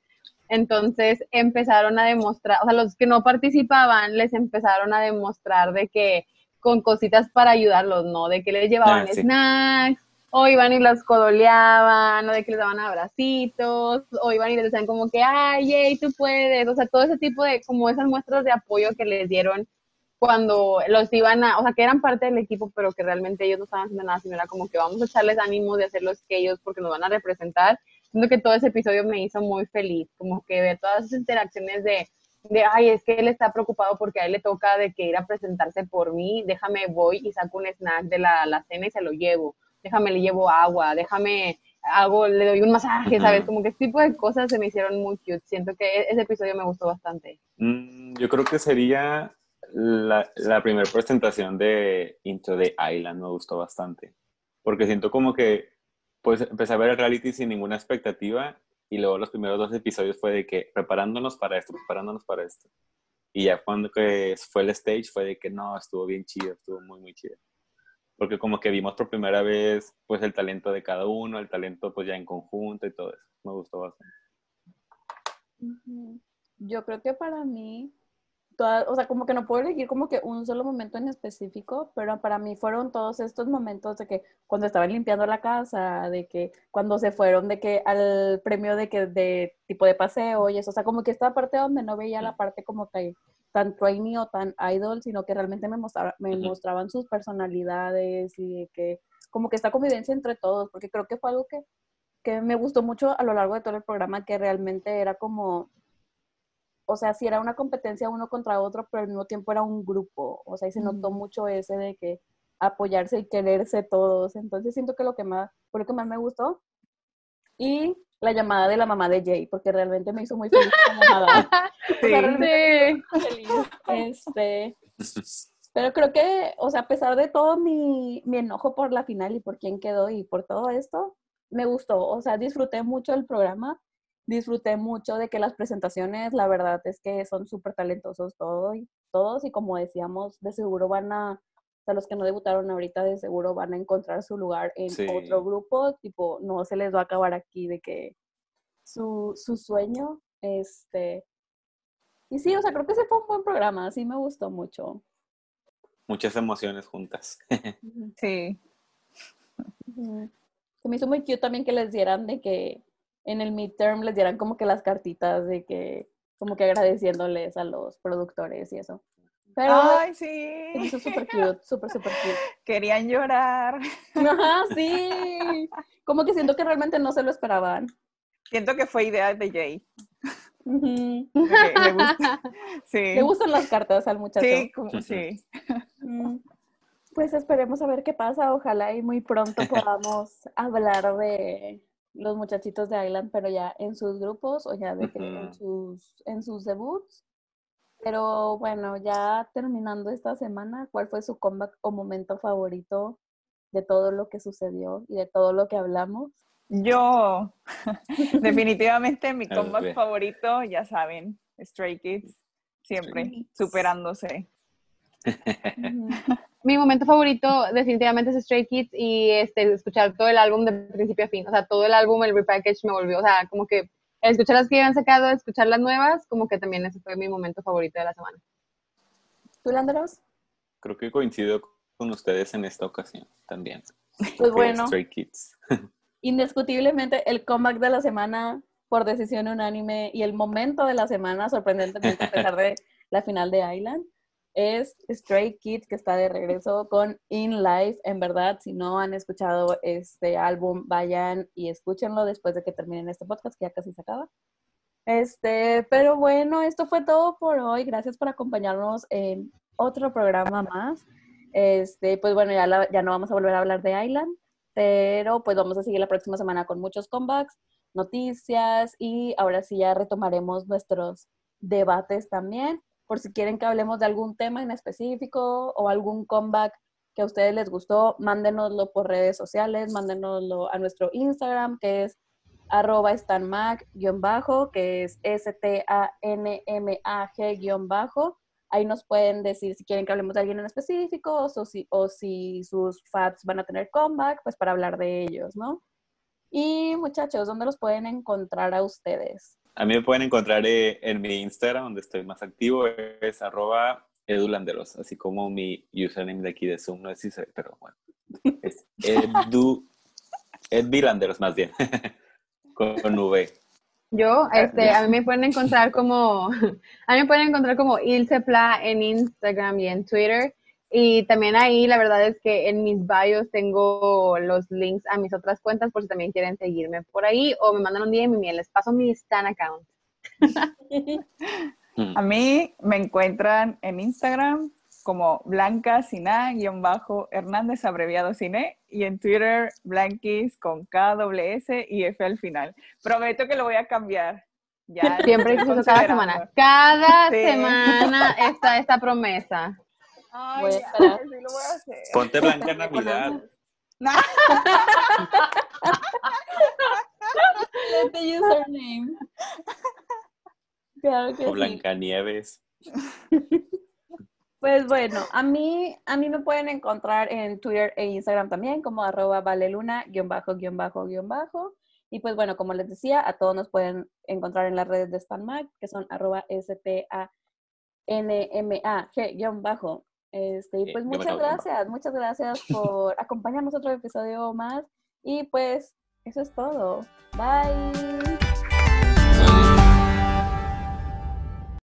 entonces empezaron a demostrar, o sea, los que no participaban les empezaron a demostrar de que con cositas para ayudarlos, ¿no? De que les llevaban ah, snacks, o iban y las codoleaban, o de que les daban abracitos, o iban y les decían como que, ay, yay, tú puedes, o sea, todo ese tipo de, como esas muestras de apoyo que les dieron cuando los iban a, o sea, que eran parte del equipo, pero que realmente ellos no estaban haciendo nada, sino era como que vamos a echarles ánimo de hacerlos que ellos porque nos van a representar siento que todo ese episodio me hizo muy feliz, como que ver todas esas interacciones de, de, ay, es que él está preocupado porque a él le toca de que ir a presentarse por mí, déjame, voy y saco un snack de la, la cena y se lo llevo, déjame, le llevo agua, déjame, hago, le doy un masaje, ¿sabes? Como que ese tipo de cosas se me hicieron muy cute. Siento que e-, ese episodio me gustó bastante. Mm, yo creo que sería La, la primera presentación de Into the Island me gustó bastante, porque siento como que pues empecé a ver el reality sin ninguna expectativa y luego los primeros dos episodios fue de que preparándonos para esto, preparándonos para esto. Y ya cuando fue el stage fue de que no, estuvo bien chido, estuvo muy, muy chido. Porque como que vimos por primera vez pues el talento de cada uno, el talento pues ya en conjunto y todo eso. Me gustó bastante. Yo creo que para mí o sea, como que no puedo elegir como que un solo momento en específico, pero para mí fueron todos estos momentos de que cuando estaban limpiando la casa, de que cuando se fueron de que al premio de que de tipo de paseo y eso, o sea, como que esta parte donde no veía la parte como que tan trainee o tan idol, sino que realmente me, me mostraban sus personalidades y de que como que esta convivencia entre todos, porque creo que fue algo que, que me gustó mucho a lo largo de todo el programa, que realmente era como o sea, sí era una competencia uno contra otro, pero al mismo tiempo era un grupo, o sea, y se notó mucho ese de que apoyarse y quererse todos, entonces siento que lo que más, fue lo que más me gustó, y la llamada de la mamá de Jay, porque realmente me hizo muy feliz nada. sí. Este, pero creo que, o sea, a pesar de todo mi, mi enojo por la final y por quién quedó y por todo esto, me gustó, o sea, disfruté mucho el programa disfruté mucho de que las presentaciones, la verdad es que son súper talentosos todos y, todos y como decíamos, de seguro van a, o sea, los que no debutaron ahorita de seguro van a encontrar su lugar en otro grupo, tipo, no se les va a acabar aquí de que su, su sueño, este, y sí, o sea, creo que ese fue un buen programa, sí me gustó mucho. Muchas emociones juntas. sí. Se me hizo muy cute también que les dieran de que en el midterm les dieran como que las cartitas de que, como que agradeciéndoles a los productores y eso. Pero Ay, sí. Eso súper cute, súper, súper cute. Querían llorar. Ajá, sí. Como que siento que realmente no se lo esperaban. Siento que fue idea de Jay. le, gusta. sí. le gustan las cartas al muchacho. Sí, como, sí. Pues esperemos a ver qué pasa. Ojalá y muy pronto podamos hablar de los muchachitos de Island, pero ya en sus grupos o ya de en, sus, en sus debuts. Pero bueno, ya terminando esta semana, ¿cuál fue su comeback o momento favorito de todo lo que sucedió y de todo lo que hablamos? Yo, definitivamente mi comeback favorito, ya saben, Stray Kids, siempre superándose. Mi momento favorito definitivamente es Stray Kids y este, escuchar todo el álbum de principio a fin. O sea, todo el álbum, el repackage me volvió, o sea, como que escuchar las que habían sacado, escuchar las nuevas, como que también ese fue mi momento favorito de la semana. ¿Tú, Landros? Creo que coincido con ustedes en esta ocasión también. Pues bueno. Stray Kids. Indiscutiblemente el comeback de la semana por decisión unánime y el momento de la semana, sorprendentemente, a pesar de la final de Island, es Stray Kids que está de regreso con In Life. En verdad, si no han escuchado este álbum, vayan y escúchenlo después de que terminen este podcast, que ya casi se acaba. Este, pero bueno, esto fue todo por hoy. Gracias por acompañarnos en otro programa más. Este, pues bueno, ya, ya no vamos a volver a hablar de Island, pero pues vamos a seguir la próxima semana con muchos comebacks, noticias y ahora sí ya retomaremos nuestros debates también por si quieren que hablemos de algún tema en específico o algún comeback que a ustedes les gustó, mándenoslo por redes sociales, mándenoslo a nuestro Instagram, que es arroba stanmac-bajo, que es S-T-A-N-M-A-G-bajo. Ahí nos pueden decir si quieren que hablemos de alguien en específico o si, o si sus fans van a tener comeback, pues para hablar de ellos, ¿no? Y muchachos, ¿dónde los pueden encontrar a ustedes? A mí me pueden encontrar eh, en mi Instagram, donde estoy más activo, es arroba edulanderos, así como mi username de aquí de Zoom, no sé si pero bueno, es edu, edvilanderos más bien, con, V. Yo, este, a mí me pueden encontrar como, a mí me pueden encontrar como Ilsepla en Instagram y en Twitter. Y también ahí, la verdad es que en mis bios tengo los links a mis otras cuentas por si también quieren seguirme por ahí o me mandan un DM y les paso mi Stan account. a mí me encuentran en Instagram como Blanca Sina, bajo Hernández abreviado Cine, y en Twitter Blanquis con K, S y F al final. Prometo que lo voy a cambiar. Ya, Siempre eso cada semana. Cada Sí. semana está esta promesa. Ay, Voy a ya, esperar. sí lo voy a hacer. Ponte blanca en Navidad. Let the username. Claro que O sí. Blancanieves. Pues bueno, a mí, a mí me pueden encontrar en Twitter e Instagram también como arroba valeluna, guion bajo, guion bajo, guion bajo. Y pues bueno, como les decía, a todos nos pueden encontrar en las redes de SpanMag, que son arroba S-P-A-N-M-A-G, guion bajo. Este, y Eh, pues muchas gracias, muchas gracias por acompañarnos otro episodio más. Y pues eso es todo. Bye.